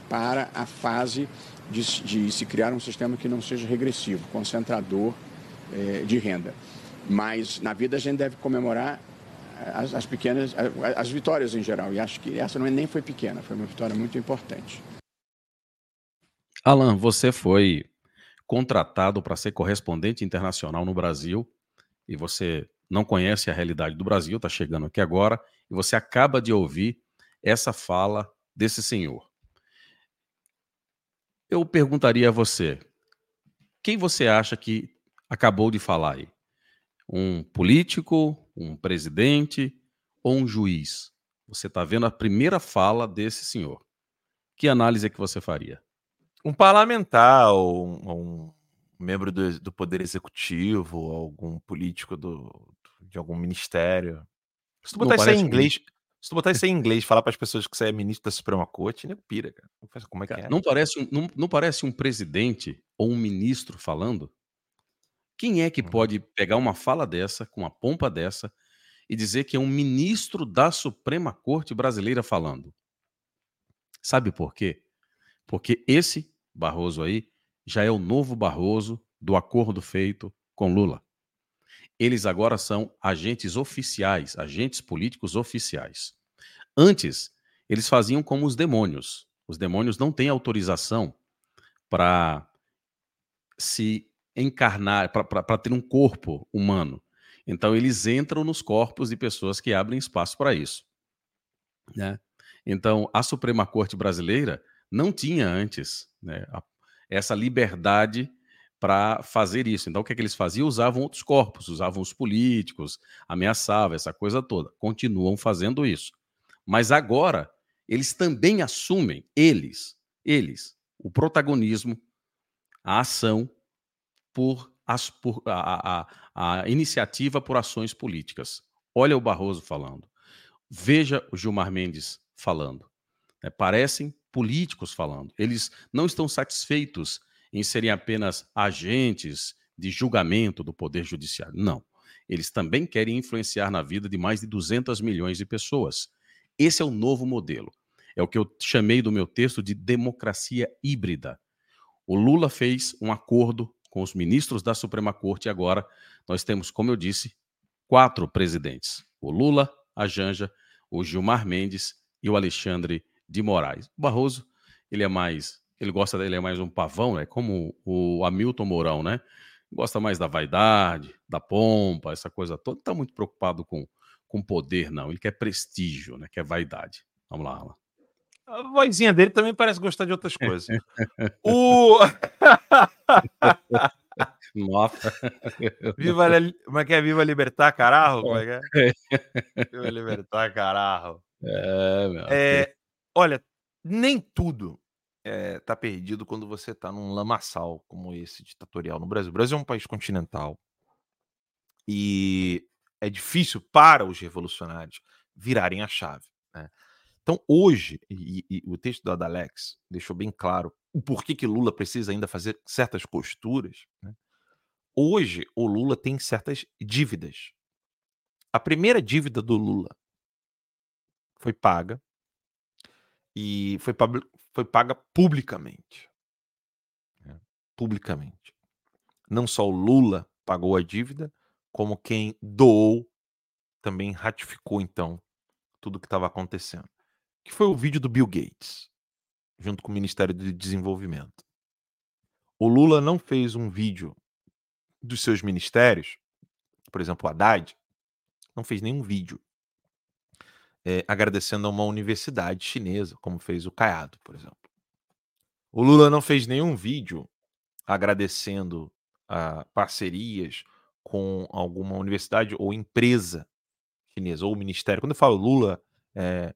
para a fase de, de se criar um sistema que não seja regressivo, concentrador eh, de renda. Mas na vida a gente deve comemorar as, as, pequenas, as vitórias em geral. E acho que essa não é, nem foi pequena, foi uma vitória muito importante. Alan, você foi contratado para ser correspondente internacional no Brasil e você não conhece a realidade do Brasil, está chegando aqui agora, e você acaba de ouvir essa fala desse senhor. Eu perguntaria a você, quem você acha que acabou de falar aí? Um político, um presidente ou um juiz? Você está vendo a primeira fala desse senhor. Que análise é que você faria? Um parlamentar ou um, um membro do, do, Poder Executivo, algum político do, de algum ministério. Se tu botar isso em inglês, um... se tu botar isso em inglês, falar para as pessoas que você é ministro da Suprema Corte, né, pira, cara. Como é que é? Não parece, um, não, não parece um presidente ou um ministro falando? Quem é que uhum. pode pegar uma fala dessa, com uma pompa dessa, e dizer que é um ministro da Suprema Corte brasileira falando? Sabe por quê? Porque esse Barroso aí já é o novo Barroso do acordo feito com Lula. Eles agora são agentes oficiais, agentes políticos oficiais. Antes, eles faziam como os demônios. Os demônios não têm autorização para se encarnar, para ter um corpo humano. Então, eles entram nos corpos de pessoas que abrem espaço para isso. Né? Então, a Suprema Corte Brasileira não tinha antes né, a, essa liberdade para fazer isso. Então, o que, é que eles faziam? Usavam outros corpos, usavam os políticos, ameaçavam essa coisa toda. Continuam fazendo isso. Mas agora, eles também assumem, eles, eles, o protagonismo, a ação por, as, por a, a, a iniciativa por ações políticas. Olha o Barroso falando. Veja o Gilmar Mendes falando. É, parecem políticos falando. Eles não estão satisfeitos em serem apenas agentes de julgamento do Poder Judiciário. Não. eles também querem influenciar na vida de mais de 200 milhões de pessoas. Esse é o novo modelo. É o que eu chamei do meu texto de democracia híbrida. O Lula fez um acordo com os ministros da Suprema Corte e agora nós temos, como eu disse, quatro presidentes: o Lula, a Janja, o Gilmar Mendes e o Alexandre de Moraes. O Barroso, ele é mais, ele gosta dele é mais um pavão, né? Como o Hamilton Mourão, né? Gosta mais da vaidade, da pompa, essa coisa toda. Não está muito preocupado com com poder, não. Ele quer prestígio, né? Quer vaidade. Vamos lá, Alan. A vozinha dele também parece gostar de outras coisas. o. Nossa. Viva, como é que é? Viva Libertar Carajo? Como é que é? Viva Libertar Carajo. É, meu. É, olha, nem tudo é, tá perdido quando você tá num lamaçal como esse ditatorial no Brasil. O Brasil é um país continental e é difícil para os revolucionários virarem a chave. Né? Então, hoje, e, e, o texto do Adalex deixou bem claro o porquê que Lula precisa ainda fazer certas costuras. Né? Hoje, o Lula tem certas dívidas. A primeira dívida do Lula foi paga e foi, foi paga publicamente. Né? Publicamente. Não só o Lula pagou a dívida, como quem doou também ratificou então tudo o que estava acontecendo que foi o vídeo do Bill Gates, junto com o Ministério do Desenvolvimento. O Lula não fez um vídeo dos seus ministérios, por exemplo, o Haddad, não fez nenhum vídeo é, agradecendo a uma universidade chinesa, como fez o Caiado, por exemplo. O Lula não fez nenhum vídeo agradecendo a parcerias com alguma universidade ou empresa chinesa, ou ministério. Quando eu falo Lula, é,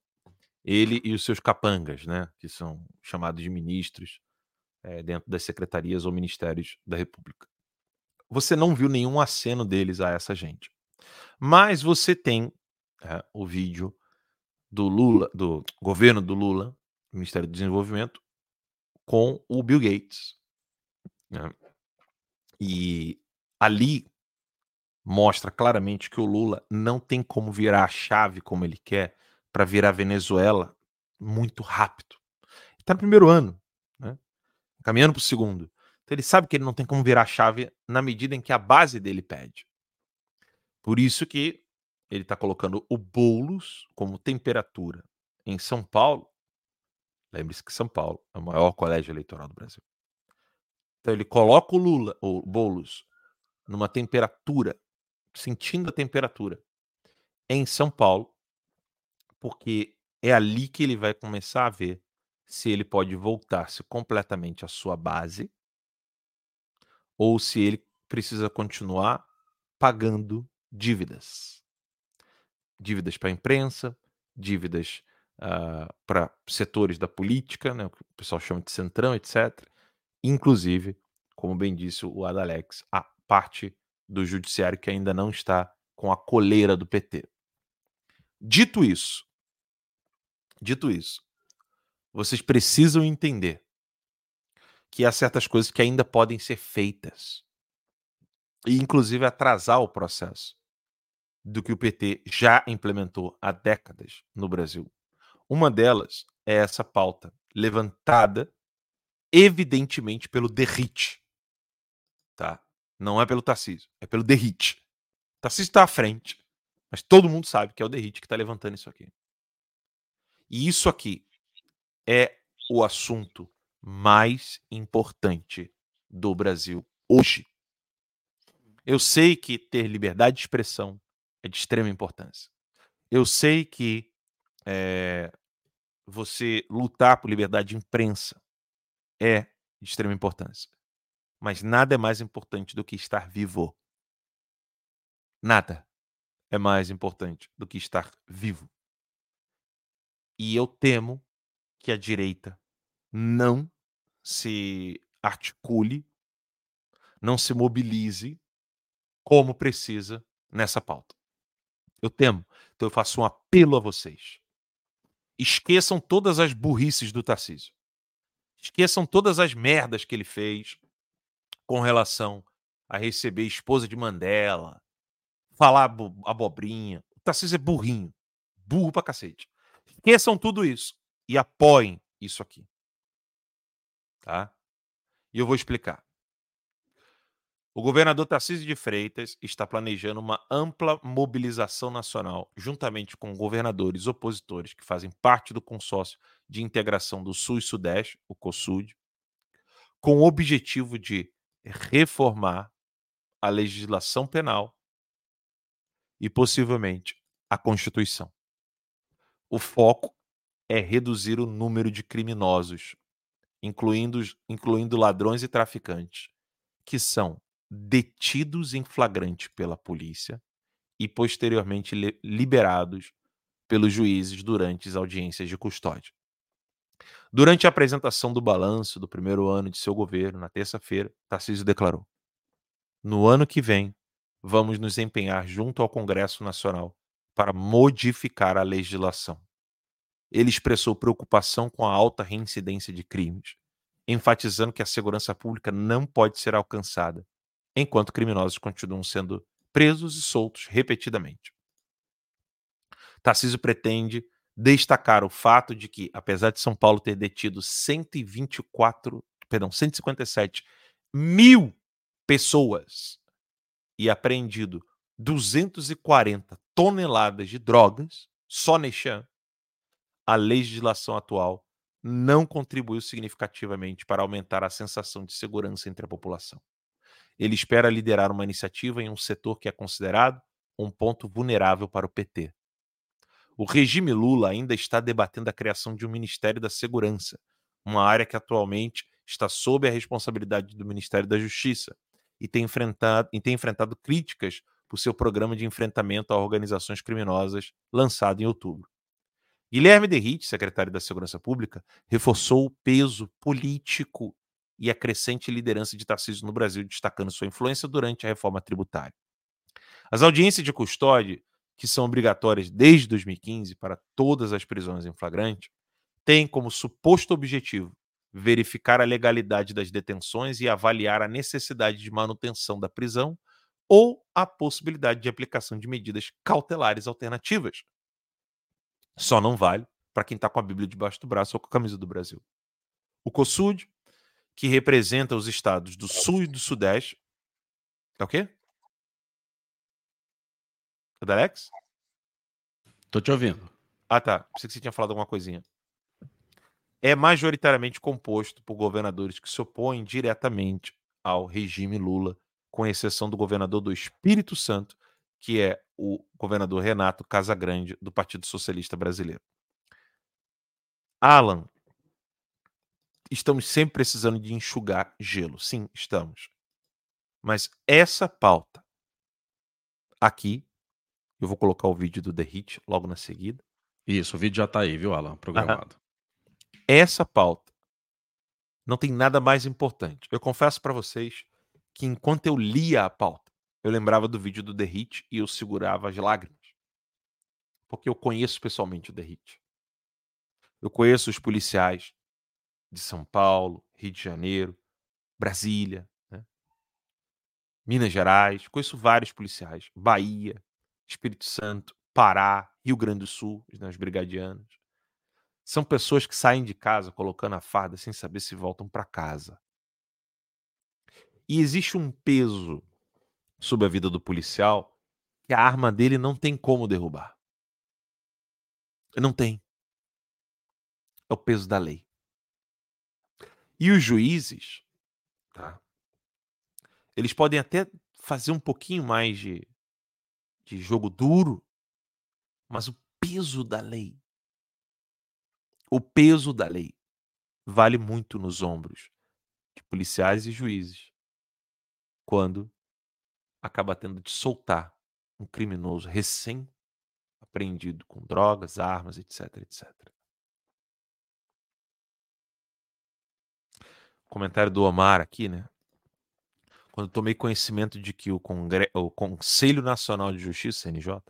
ele e os seus capangas, né, que são chamados de ministros é, dentro das secretarias ou ministérios da República. Você não viu nenhum aceno deles a essa gente. Mas você tem é, o vídeo do Lula, do governo do Lula, Ministério do Desenvolvimento, com o Bill Gates. Né? E ali mostra claramente que o Lula não tem como virar a chave como ele quer para virar Venezuela muito rápido. Está no primeiro ano, né? caminhando para o segundo. Então ele sabe que ele não tem como virar a chave na medida em que a base dele pede. Por isso que ele está colocando o Boulos como temperatura em São Paulo. Lembre-se que São Paulo é o maior colégio eleitoral do Brasil. Então ele coloca o Lula, o Boulos, numa temperatura, sentindo a temperatura, em São Paulo, porque é ali que ele vai começar a ver se ele pode voltar-se completamente à sua base ou se ele precisa continuar pagando dívidas. Dívidas para a imprensa, dívidas uh, para setores da política, né, o que o pessoal chama de centrão, etc. Inclusive, como bem disse o Adalex, a parte do judiciário que ainda não está com a coleira do PT. Dito isso, Dito isso, vocês precisam entender que há certas coisas que ainda podem ser feitas e, inclusive, atrasar o processo do que o PT já implementou há décadas no Brasil. Uma delas é essa pauta levantada, evidentemente, pelo Derrite. Tá? Não é pelo Tarcísio, é pelo Derrite. Tarcísio está à frente, mas todo mundo sabe que é o Derrite que está levantando isso aqui. E isso aqui é o assunto mais importante do Brasil hoje. Eu sei que ter liberdade de expressão é de extrema importância. Eu sei que é, você lutar por liberdade de imprensa é de extrema importância. Mas nada é mais importante do que estar vivo. Nada é mais importante do que estar vivo. E eu temo que a direita não se articule, não se mobilize como precisa nessa pauta. Eu temo. Então eu faço um apelo a vocês. Esqueçam todas as burrices do Tarcísio. Esqueçam todas as merdas que ele fez com relação a receber esposa de Mandela, falar abobrinha. O Tarcísio é burrinho. Burro pra cacete. Esqueçam tudo isso e apoiem isso aqui. Tá? E eu vou explicar. O governador Tarcísio de Freitas está planejando uma ampla mobilização nacional, juntamente com governadores opositores que fazem parte do consórcio de integração do Sul e Sudeste, o COSUD, com o objetivo de reformar a legislação penal e possivelmente a Constituição. O foco é reduzir o número de criminosos, incluindo, incluindo ladrões e traficantes, que são detidos em flagrante pela polícia e posteriormente liberados pelos juízes durante as audiências de custódia. Durante a apresentação do balanço do primeiro ano de seu governo, na terça-feira, Tarcísio declarou: No ano que vem, vamos nos empenhar junto ao Congresso Nacional para modificar a legislação. Ele expressou preocupação com a alta reincidência de crimes, enfatizando que a segurança pública não pode ser alcançada enquanto criminosos continuam sendo presos e soltos repetidamente. Tarcísio pretende destacar o fato de que, apesar de São Paulo ter detido 124, perdão, 157 mil pessoas e apreendido 240 toneladas de drogas só neste ano, a legislação atual não contribuiu significativamente para aumentar a sensação de segurança entre a população. Ele espera liderar uma iniciativa em um setor que é considerado um ponto vulnerável para o PT. O regime Lula ainda está debatendo a criação de um Ministério da Segurança, uma área que atualmente está sob a responsabilidade do Ministério da Justiça e tem enfrentado, e tem enfrentado críticas por seu programa de enfrentamento a organizações criminosas lançado em outubro. Guilherme Derrite, secretário da Segurança Pública, reforçou o peso político e a crescente liderança de Tarcísio no Brasil, destacando sua influência durante a reforma tributária. As audiências de custódia, que são obrigatórias desde 2015 para todas as prisões em flagrante, têm como suposto objetivo verificar a legalidade das detenções e avaliar a necessidade de manutenção da prisão ou a possibilidade de aplicação de medidas cautelares alternativas. Só não vale para quem está com a Bíblia debaixo do braço ou com a camisa do Brasil. O COSUD que representa os estados do Sul e do Sudeste. É o quê? É da Alex? Tô te ouvindo. Ah, tá. Pensei que você tinha falado alguma coisinha. É majoritariamente composto por governadores que se opõem diretamente ao regime Lula, com exceção do governador do Espírito Santo, que é o governador Renato Casagrande, do Partido Socialista Brasileiro. Alan, estamos sempre precisando de enxugar gelo. Sim, estamos. Mas essa pauta aqui, eu vou colocar o vídeo do The Hit logo na seguida. Isso, o vídeo já está aí, viu, Alan? Programado. Essa pauta não tem nada mais importante. Eu confesso para vocês que enquanto eu lia a pauta, eu lembrava do vídeo do The Hit e eu segurava as lágrimas. Porque eu conheço pessoalmente o The Hit. Eu conheço os policiais, de São Paulo, Rio de Janeiro, Brasília, né? Minas Gerais, conheço vários policiais, Bahia, Espírito Santo, Pará, Rio Grande do Sul, os brigadianos. São pessoas que saem de casa colocando a farda sem saber se voltam para casa. E existe um peso sobre a vida do policial que a arma dele não tem como derrubar. Não tem. É o peso da lei. E os juízes, tá? Eles podem até fazer um pouquinho mais de, de jogo duro, mas o peso da lei, o peso da lei vale muito nos ombros de policiais e juízes quando acaba tendo de soltar um criminoso recém apreendido com drogas, armas, etc, etc. comentário do Omar aqui, né? Quando tomei conhecimento de que o, Congre... o Conselho Nacional de Justiça, CNJ,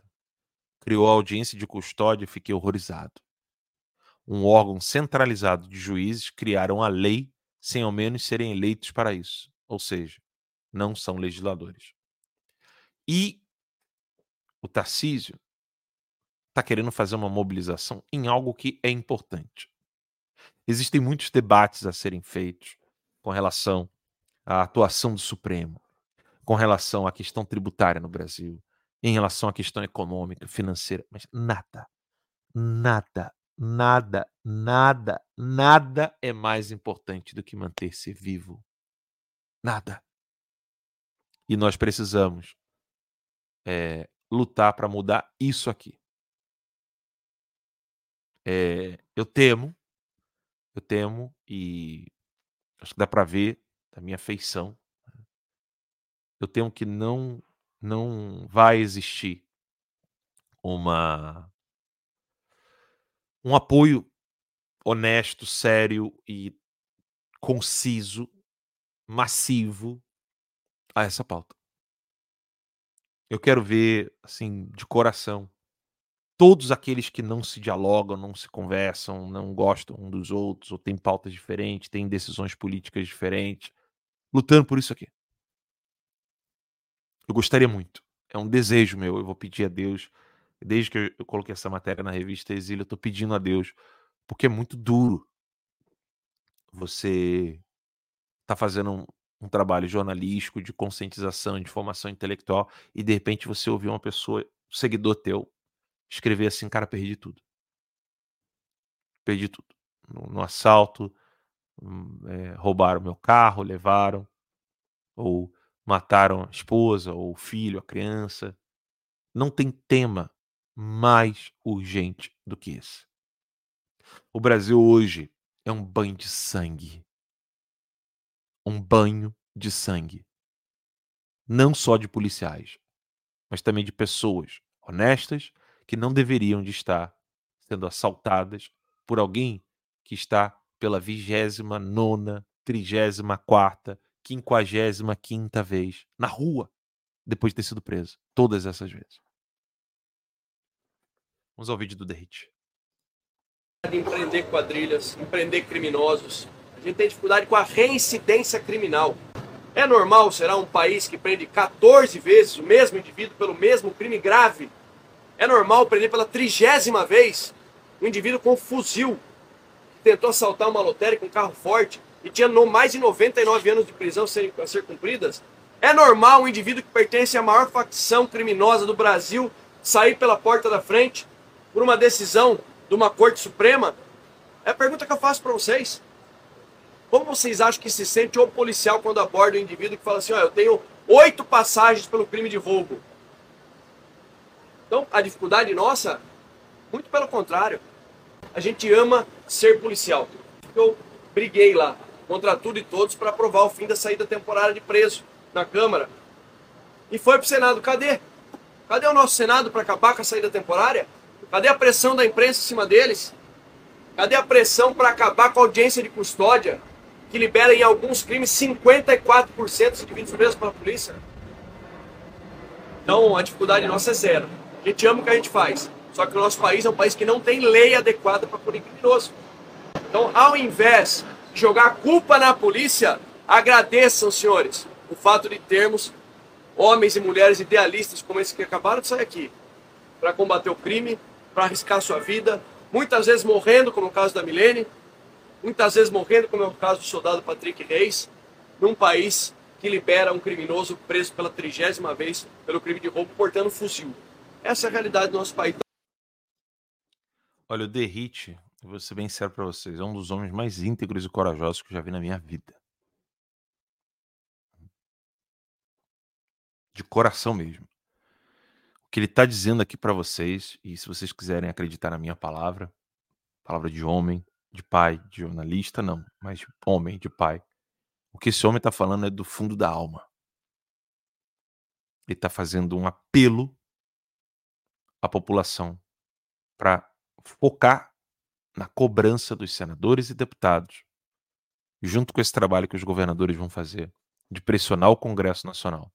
criou a audiência de custódia, fiquei horrorizado. Um órgão centralizado de juízes criaram a lei sem ao menos serem eleitos para isso. Ou seja, não são legisladores. E o Tarcísio está querendo fazer uma mobilização em algo que é importante. Existem muitos debates a serem feitos com relação à atuação do Supremo, com relação à questão tributária no Brasil, em relação à questão econômica, financeira, mas nada, nada, nada, nada, nada é mais importante do que manter-se vivo. Nada. E nós precisamos é, lutar para mudar isso aqui. É, eu temo, eu temo, e acho que dá para ver da minha feição, eu temo que não, não vai existir uma um apoio honesto, sério e conciso, massivo a essa pauta. Eu quero ver, assim, de coração, todos aqueles que não se dialogam, não se conversam, não gostam um dos outros, ou têm pautas diferentes, têm decisões políticas diferentes, lutando por isso aqui. Eu gostaria muito. É um desejo meu. Eu vou pedir a Deus. Desde que eu coloquei essa matéria na revista Exílio, eu estou pedindo a Deus, porque é muito duro você tá fazendo um, trabalho jornalístico de conscientização, de formação intelectual, e de repente você ouvir uma pessoa, um seguidor teu, escrever assim, cara, perdi tudo. Perdi tudo. No, no assalto, é, roubaram meu carro, levaram, ou mataram a esposa, ou o filho, a criança. Não tem tema mais urgente do que esse. O Brasil hoje é um banho de sangue um banho de sangue. Não só de policiais, mas também de pessoas honestas que não deveriam de estar sendo assaltadas por alguém que está pela vigésima nona, trigésima quarta, quinquagésima quinta vez na rua depois de ter sido preso todas essas vezes. Vamos ao vídeo do Derrite. Empreender quadrilhas, empreender criminosos, a gente tem dificuldade com a reincidência criminal. É normal, será um país que prende 14 vezes o mesmo indivíduo pelo mesmo crime grave? É normal prender pela trigésima vez um indivíduo com um fuzil que tentou assaltar uma lotérica com um carro forte e tinha mais de 99 anos de prisão a ser cumpridas? É normal um indivíduo que pertence à maior facção criminosa do Brasil sair pela porta da frente por uma decisão de uma Corte Suprema? É a pergunta que eu faço para vocês. Como vocês acham que se sente o policial quando aborda um indivíduo que fala assim, ó, eu tenho oito passagens pelo crime de roubo? Então, a dificuldade nossa, muito pelo contrário. A gente ama ser policial. Eu briguei lá contra tudo e todos para aprovar o fim da saída temporária de preso na Câmara. E foi para o Senado. Cadê? Cadê o nosso Senado para acabar com a saída temporária? Cadê a pressão da imprensa em cima deles? Cadê a pressão para acabar com a audiência de custódia? Que libera em alguns crimes 54% dos indivíduos presos pela polícia. Então a dificuldade nossa é zero. A gente ama o que a gente faz. Só que o nosso país é um país que não tem lei adequada para punir criminoso. Então, ao invés de jogar culpa na polícia, agradeçam, senhores, o fato de termos homens e mulheres idealistas como esse que acabaram de sair aqui, para combater o crime, para arriscar sua vida, muitas vezes morrendo, como no caso da Milene, muitas vezes morrendo, como é o caso do soldado Patrick Reis, num país que libera um criminoso preso pela trigésima vez pelo crime de roubo portando fuzil. Essa é a realidade do nosso país. Olha, o Derrite, vou ser bem sério para vocês, é um dos homens mais íntegros e corajosos que eu já vi na minha vida. De coração mesmo. O que ele está dizendo aqui para vocês, e se vocês quiserem acreditar na minha palavra, palavra de homem, de pai, de jornalista, não, mas de homem, de pai. O que esse homem está falando é do fundo da alma. Ele está fazendo um apelo à população para focar na cobrança dos senadores e deputados, junto com esse trabalho que os governadores vão fazer, de pressionar o Congresso Nacional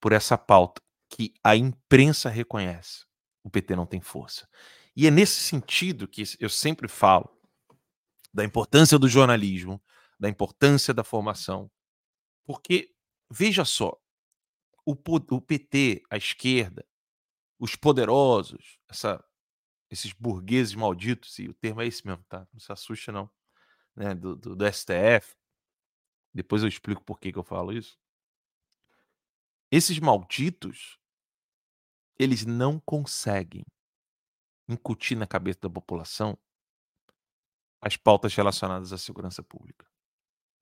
por essa pauta que a imprensa reconhece. O PT não tem força. E é nesse sentido que eu sempre falo da importância do jornalismo, da importância da formação. Porque, veja só, o, o PT, a esquerda, os poderosos, essa, esses burgueses malditos, e o termo é esse mesmo, tá? Não se assusta, não. Né? Do, do, do STF. Depois eu explico por que, que eu falo isso. Esses malditos, eles não conseguem incutir na cabeça da população as pautas relacionadas à segurança pública.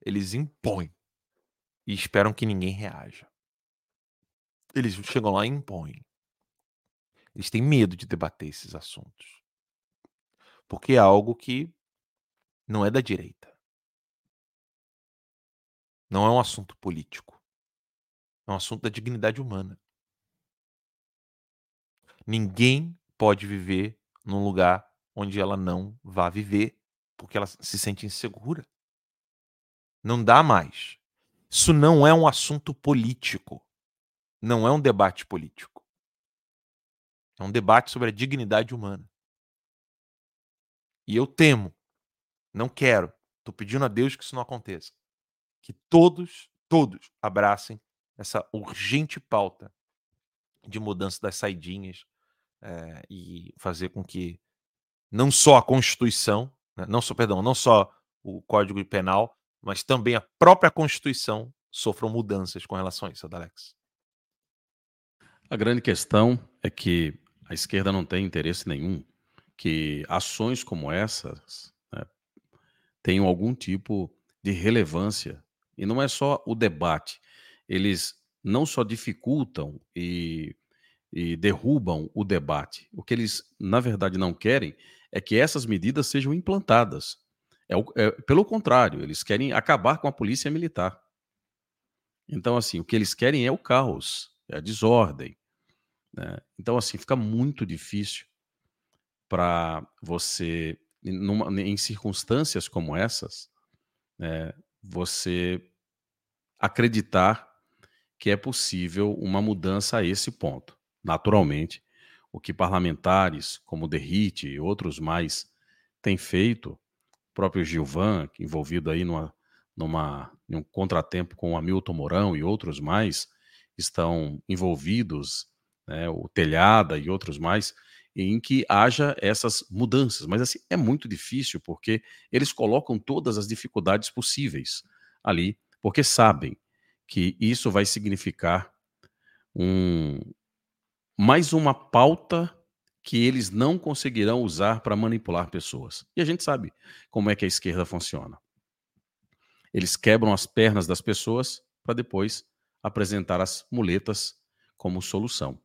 Eles impõem e esperam que ninguém reaja. Eles chegam lá e impõem. Eles têm medo de debater esses assuntos. Porque é algo que não é da direita. Não é um assunto político. É um assunto da dignidade humana. Ninguém pode viver num lugar onde ela não vá viver, porque ela se sente insegura. Não dá mais. Isso não é um assunto político. Não é um debate político. É um debate sobre a dignidade humana. E eu temo, não quero, estou pedindo a Deus que isso não aconteça. Que todos, todos abracem essa urgente pauta de mudança das saidinhas é, e fazer com que não só a Constituição, não só, perdão, não só o Código Penal, mas também a própria Constituição sofram mudanças com relação a isso, Adalex. A grande questão é que a esquerda não tem interesse nenhum que ações como essas né, tenham algum tipo de relevância. E não é só o debate. Eles não só dificultam e, e derrubam o debate. O que eles, na verdade, não querem é que essas medidas sejam implantadas. É, é, pelo contrário, eles querem acabar com a polícia militar. Então, assim, o que eles querem é o caos, é a desordem. Né? Então, assim, fica muito difícil para você, numa, em circunstâncias como essas, né, você acreditar que é possível uma mudança a esse ponto. Naturalmente, o que parlamentares como Derrite e outros mais têm feito, o próprio Gilvan, envolvido aí numa, numa, num contratempo com Hamilton Mourão e outros mais, estão envolvidos né, o Telhada e outros mais, em que haja essas mudanças. Mas assim, é muito difícil porque eles colocam todas as dificuldades possíveis ali, porque sabem que isso vai significar um, mais uma pauta que eles não conseguirão usar para manipular pessoas. E a gente sabe como é que a esquerda funciona. Eles quebram as pernas das pessoas para depois apresentar as muletas como solução.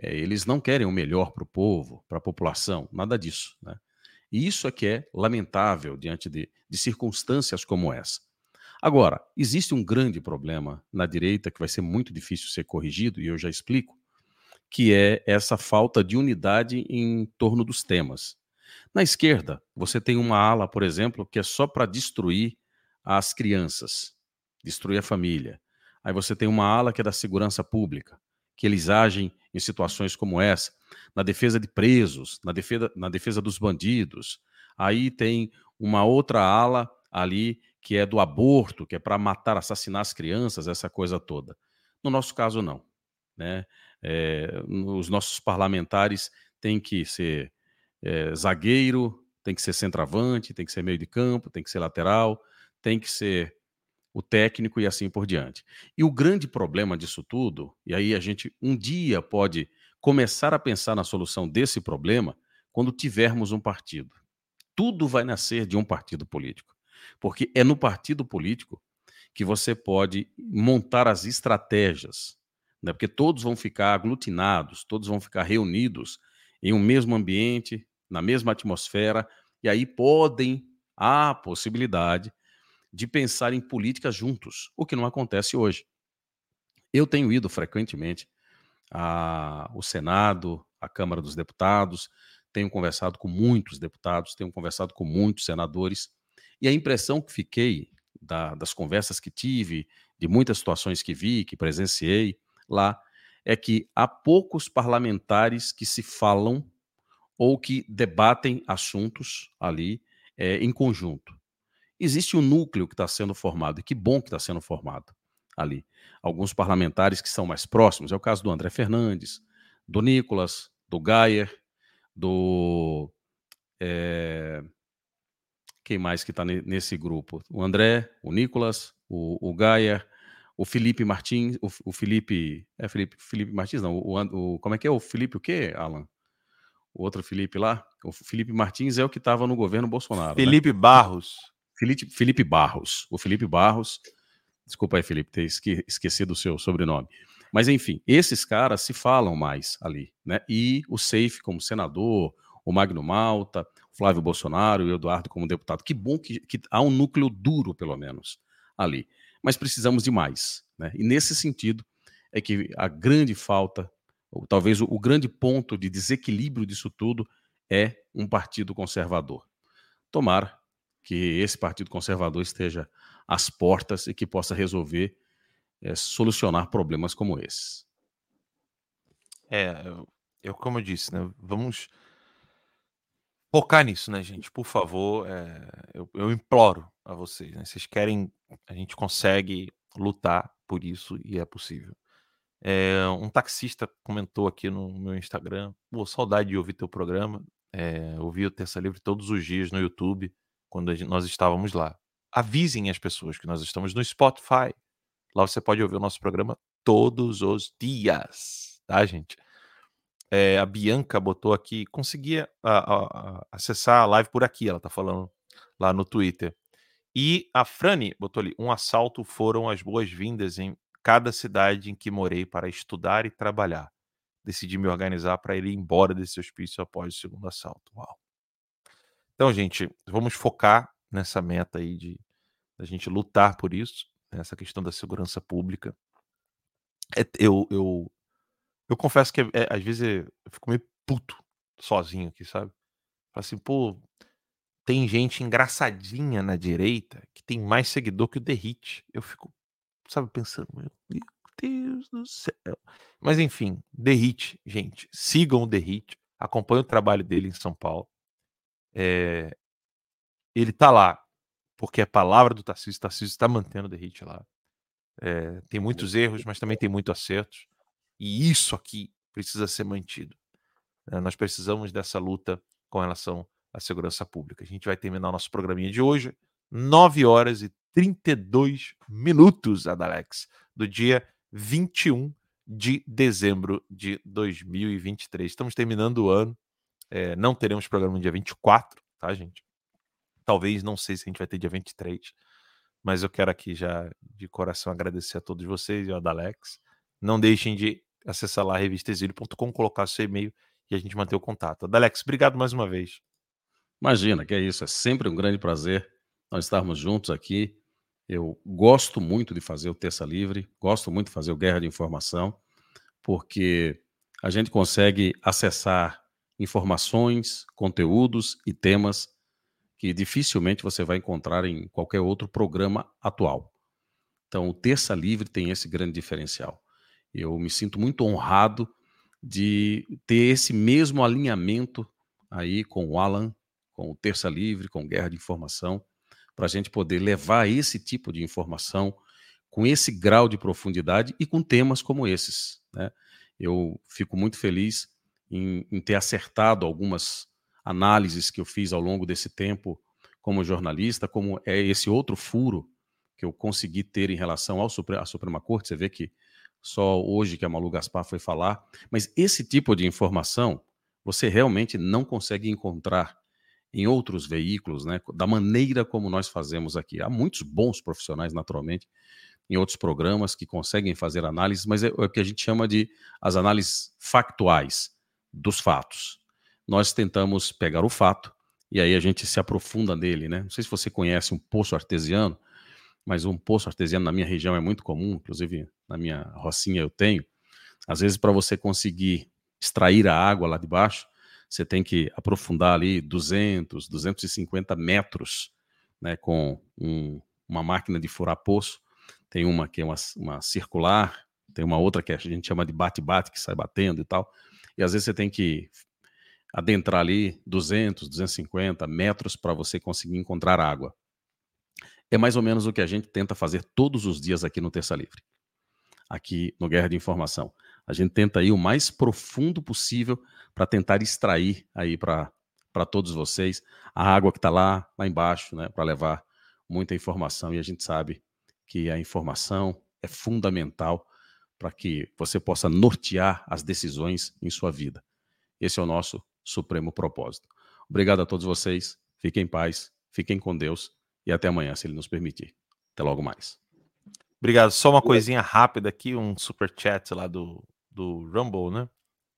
É, eles não querem o melhor para o povo, para a população, nada disso. Né? E isso é que é lamentável diante de, de circunstâncias como essa. Agora, existe um grande problema na direita que vai ser muito difícil ser corrigido, e eu já explico, que é essa falta de unidade em torno dos temas. Na esquerda, você tem uma ala, por exemplo, que é só para destruir as crianças, destruir a família. Aí você tem uma ala que é da segurança pública, que eles agem em situações como essa, na defesa de presos, na defesa, na defesa dos bandidos. Aí tem uma outra ala ali que é do aborto, que é para matar, assassinar as crianças, essa coisa toda. No nosso caso, não. Né? É, os nossos parlamentares têm que ser é, zagueiro, tem que ser centroavante, tem que ser meio de campo, tem que ser lateral, tem que ser o técnico e assim por diante. E o grande problema disso tudo, e aí a gente um dia pode começar a pensar na solução desse problema quando tivermos um partido. Tudo vai nascer de um partido político. Porque é no partido político que você pode montar as estratégias, né? porque todos vão ficar aglutinados, todos vão ficar reunidos em um mesmo ambiente, na mesma atmosfera, e aí podem, há a possibilidade de pensar em política juntos, o que não acontece hoje. Eu tenho ido frequentemente ao Senado, à Câmara dos Deputados, tenho conversado com muitos deputados, tenho conversado com muitos senadores, e a impressão que fiquei da, das conversas que tive, de muitas situações que vi, que presenciei lá, é que há poucos parlamentares que se falam ou que debatem assuntos ali é, em conjunto existe um núcleo que está sendo formado, e que bom que está sendo formado ali. Alguns parlamentares que são mais próximos, é o caso do André Fernandes, do Nicolas, do Gayer, do. É, quem mais que está nesse grupo? O André, o Nicolas, o, o Gayer, o Felipe Martins, o, o, Felipe. É Felipe, Felipe Martins, não. O, o, como é que é? O Felipe o quê, Alan? O outro Felipe lá? O Felipe Martins é o que estava no governo Bolsonaro. Né? Felipe né? Barros. Felipe, Felipe Barros. O Felipe Barros. Desculpa aí, Felipe, ter esque, esquecido o seu sobrenome. Mas, enfim, esses caras se falam mais ali, né? E o Safe como senador, o Magno Malta, o Flávio Bolsonaro e o Eduardo como deputado. Que bom que, que há um núcleo duro, pelo menos, ali. Mas precisamos de mais, né? E nesse sentido é que a grande falta, ou talvez o, grande ponto de desequilíbrio disso tudo é um partido conservador. Tomara que esse partido conservador esteja às portas e que possa resolver, é, solucionar problemas como esses. É, eu, como eu disse, né, vamos focar nisso, né, gente? Por favor, é, eu, eu, imploro a vocês. Né? Vocês querem, a gente consegue lutar por isso e é possível. É, um taxista comentou aqui no meu Instagram: Pô, saudade de ouvir teu programa. É, ouvi o Terça Livre todos os dias no YouTube, quando gente, nós estávamos lá. Avisem as pessoas que nós estamos no Spotify. Lá você pode ouvir o nosso programa todos os dias, tá, gente? É, a Bianca botou aqui, conseguia a, a, acessar a live por aqui, ela tá falando lá no Twitter. E a Frani botou ali: um assalto foram as boas-vindas em cada cidade em que morei para estudar e trabalhar. Decidi me organizar para ir embora desse hospício após o segundo assalto. Uau. Então, gente, vamos focar nessa meta aí de a gente lutar por isso, nessa questão da segurança pública. É, eu, eu, eu confesso que é, às vezes eu fico meio puto sozinho aqui, sabe? Falo assim, pô, tem gente engraçadinha na direita que tem mais seguidor que o Hit. Eu fico, sabe, pensando, meu Deus do céu. Mas enfim, Hit, gente, sigam o Hit, acompanhem o trabalho dele em São Paulo. É, ele tá lá porque é palavra do Tarcísio, Tarcísio está mantendo o Hit lá. É, tem muitos erros, mas também tem muitos acertos. E isso aqui precisa ser mantido. É, nós precisamos dessa luta com relação à segurança pública. A gente vai terminar o nosso programinha de hoje, 9 horas e 32 minutos, Adalex, do dia 21 de dezembro de 2023. Estamos terminando o ano. É, não teremos programa no dia 24, tá, gente? Talvez, não sei se a gente vai ter dia 23, mas eu quero aqui já de coração agradecer a todos vocês e ao Adalex. Não deixem de acessar lá revistexílio.com, colocar seu e-mail e a gente manter o contato. Adalex, obrigado mais uma vez. Imagina, que é isso, é sempre um grande prazer nós estarmos juntos aqui. Eu gosto muito de fazer o Terça Livre, gosto muito de fazer o Guerra de Informação, porque a gente consegue acessar informações, conteúdos e temas que dificilmente você vai encontrar em qualquer outro programa atual. Então, o Terça Livre tem esse grande diferencial. Eu me sinto muito honrado de ter esse mesmo alinhamento aí com o Alan, com o Terça Livre, com Guerra de Informação, para a gente poder levar esse tipo de informação com esse grau de profundidade e com temas como esses. Né? Eu fico muito feliz em, em ter acertado algumas análises que eu fiz ao longo desse tempo como jornalista, como é esse outro furo que eu consegui ter em relação ao Supre à Suprema Corte. Você vê que só hoje que a Malu Gaspar foi falar, mas esse tipo de informação você realmente não consegue encontrar em outros veículos, né, da maneira como nós fazemos aqui. Há muitos bons profissionais, naturalmente, em outros programas que conseguem fazer análises, mas é, é o que a gente chama de as análises factuais dos fatos nós tentamos pegar o fato e aí a gente se aprofunda nele, né? Não sei se você conhece um poço artesiano, mas um poço artesiano na minha região é muito comum, inclusive na minha rocinha eu tenho. Às vezes, para você conseguir extrair a água lá de baixo, você tem que aprofundar ali 200, 250 metros, né, com um, uma máquina de furar poço. Tem uma que é uma, uma circular, tem uma outra que a gente chama de bate-bate, que sai batendo e tal. E às vezes você tem que adentrar ali 200, 250 metros para você conseguir encontrar água. É mais ou menos o que a gente tenta fazer todos os dias aqui no Terça Livre. Aqui no Guerra de Informação. A gente tenta ir o mais profundo possível para tentar extrair aí para todos vocês a água que está lá, lá embaixo, né, para levar muita informação. E a gente sabe que a informação é fundamental para que você possa nortear as decisões em sua vida. Esse é o nosso supremo propósito. Obrigado a todos vocês. Fiquem em paz, fiquem com Deus e até amanhã, se Ele nos permitir. Até logo mais. Obrigado. Só uma coisinha rápida aqui, um super chat lá do, do Rumble, né?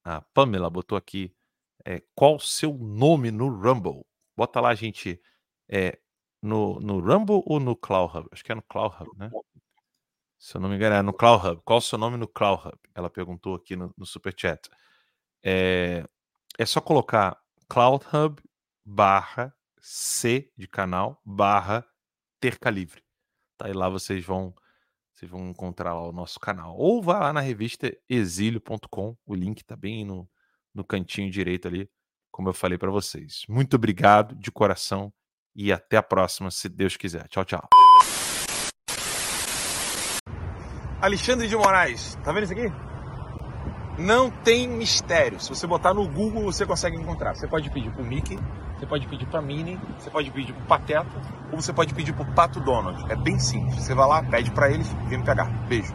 A Pamela botou aqui é, qual o seu nome no Rumble. Bota lá, gente. É, no, no Rumble ou no Cloud Hub? Acho que é no Cloud Hub, né? Se eu não me engano, é no Cloud Hub. Qual o seu nome no Cloud Hub? Ela perguntou aqui no, no Super Chat. É, é só colocar Cloud Hub barra C de canal barra Terca Livre. Tá? E lá vocês vão vocês vão encontrar lá o nosso canal. Ou vá lá na revista exílio.com. O link tá bem no, no cantinho direito ali, como eu falei para vocês. Muito obrigado de coração e até a próxima, se Deus quiser. Tchau, tchau. Alexandre de Moraes, tá vendo isso aqui? Não tem mistério. Se você botar no Google, você consegue encontrar. Você pode pedir pro Mickey, você pode pedir para Minnie, você pode pedir para Pateta ou você pode pedir para Pato Donald. É bem simples. Você vai lá, pede para eles, e vem pegar. Beijo.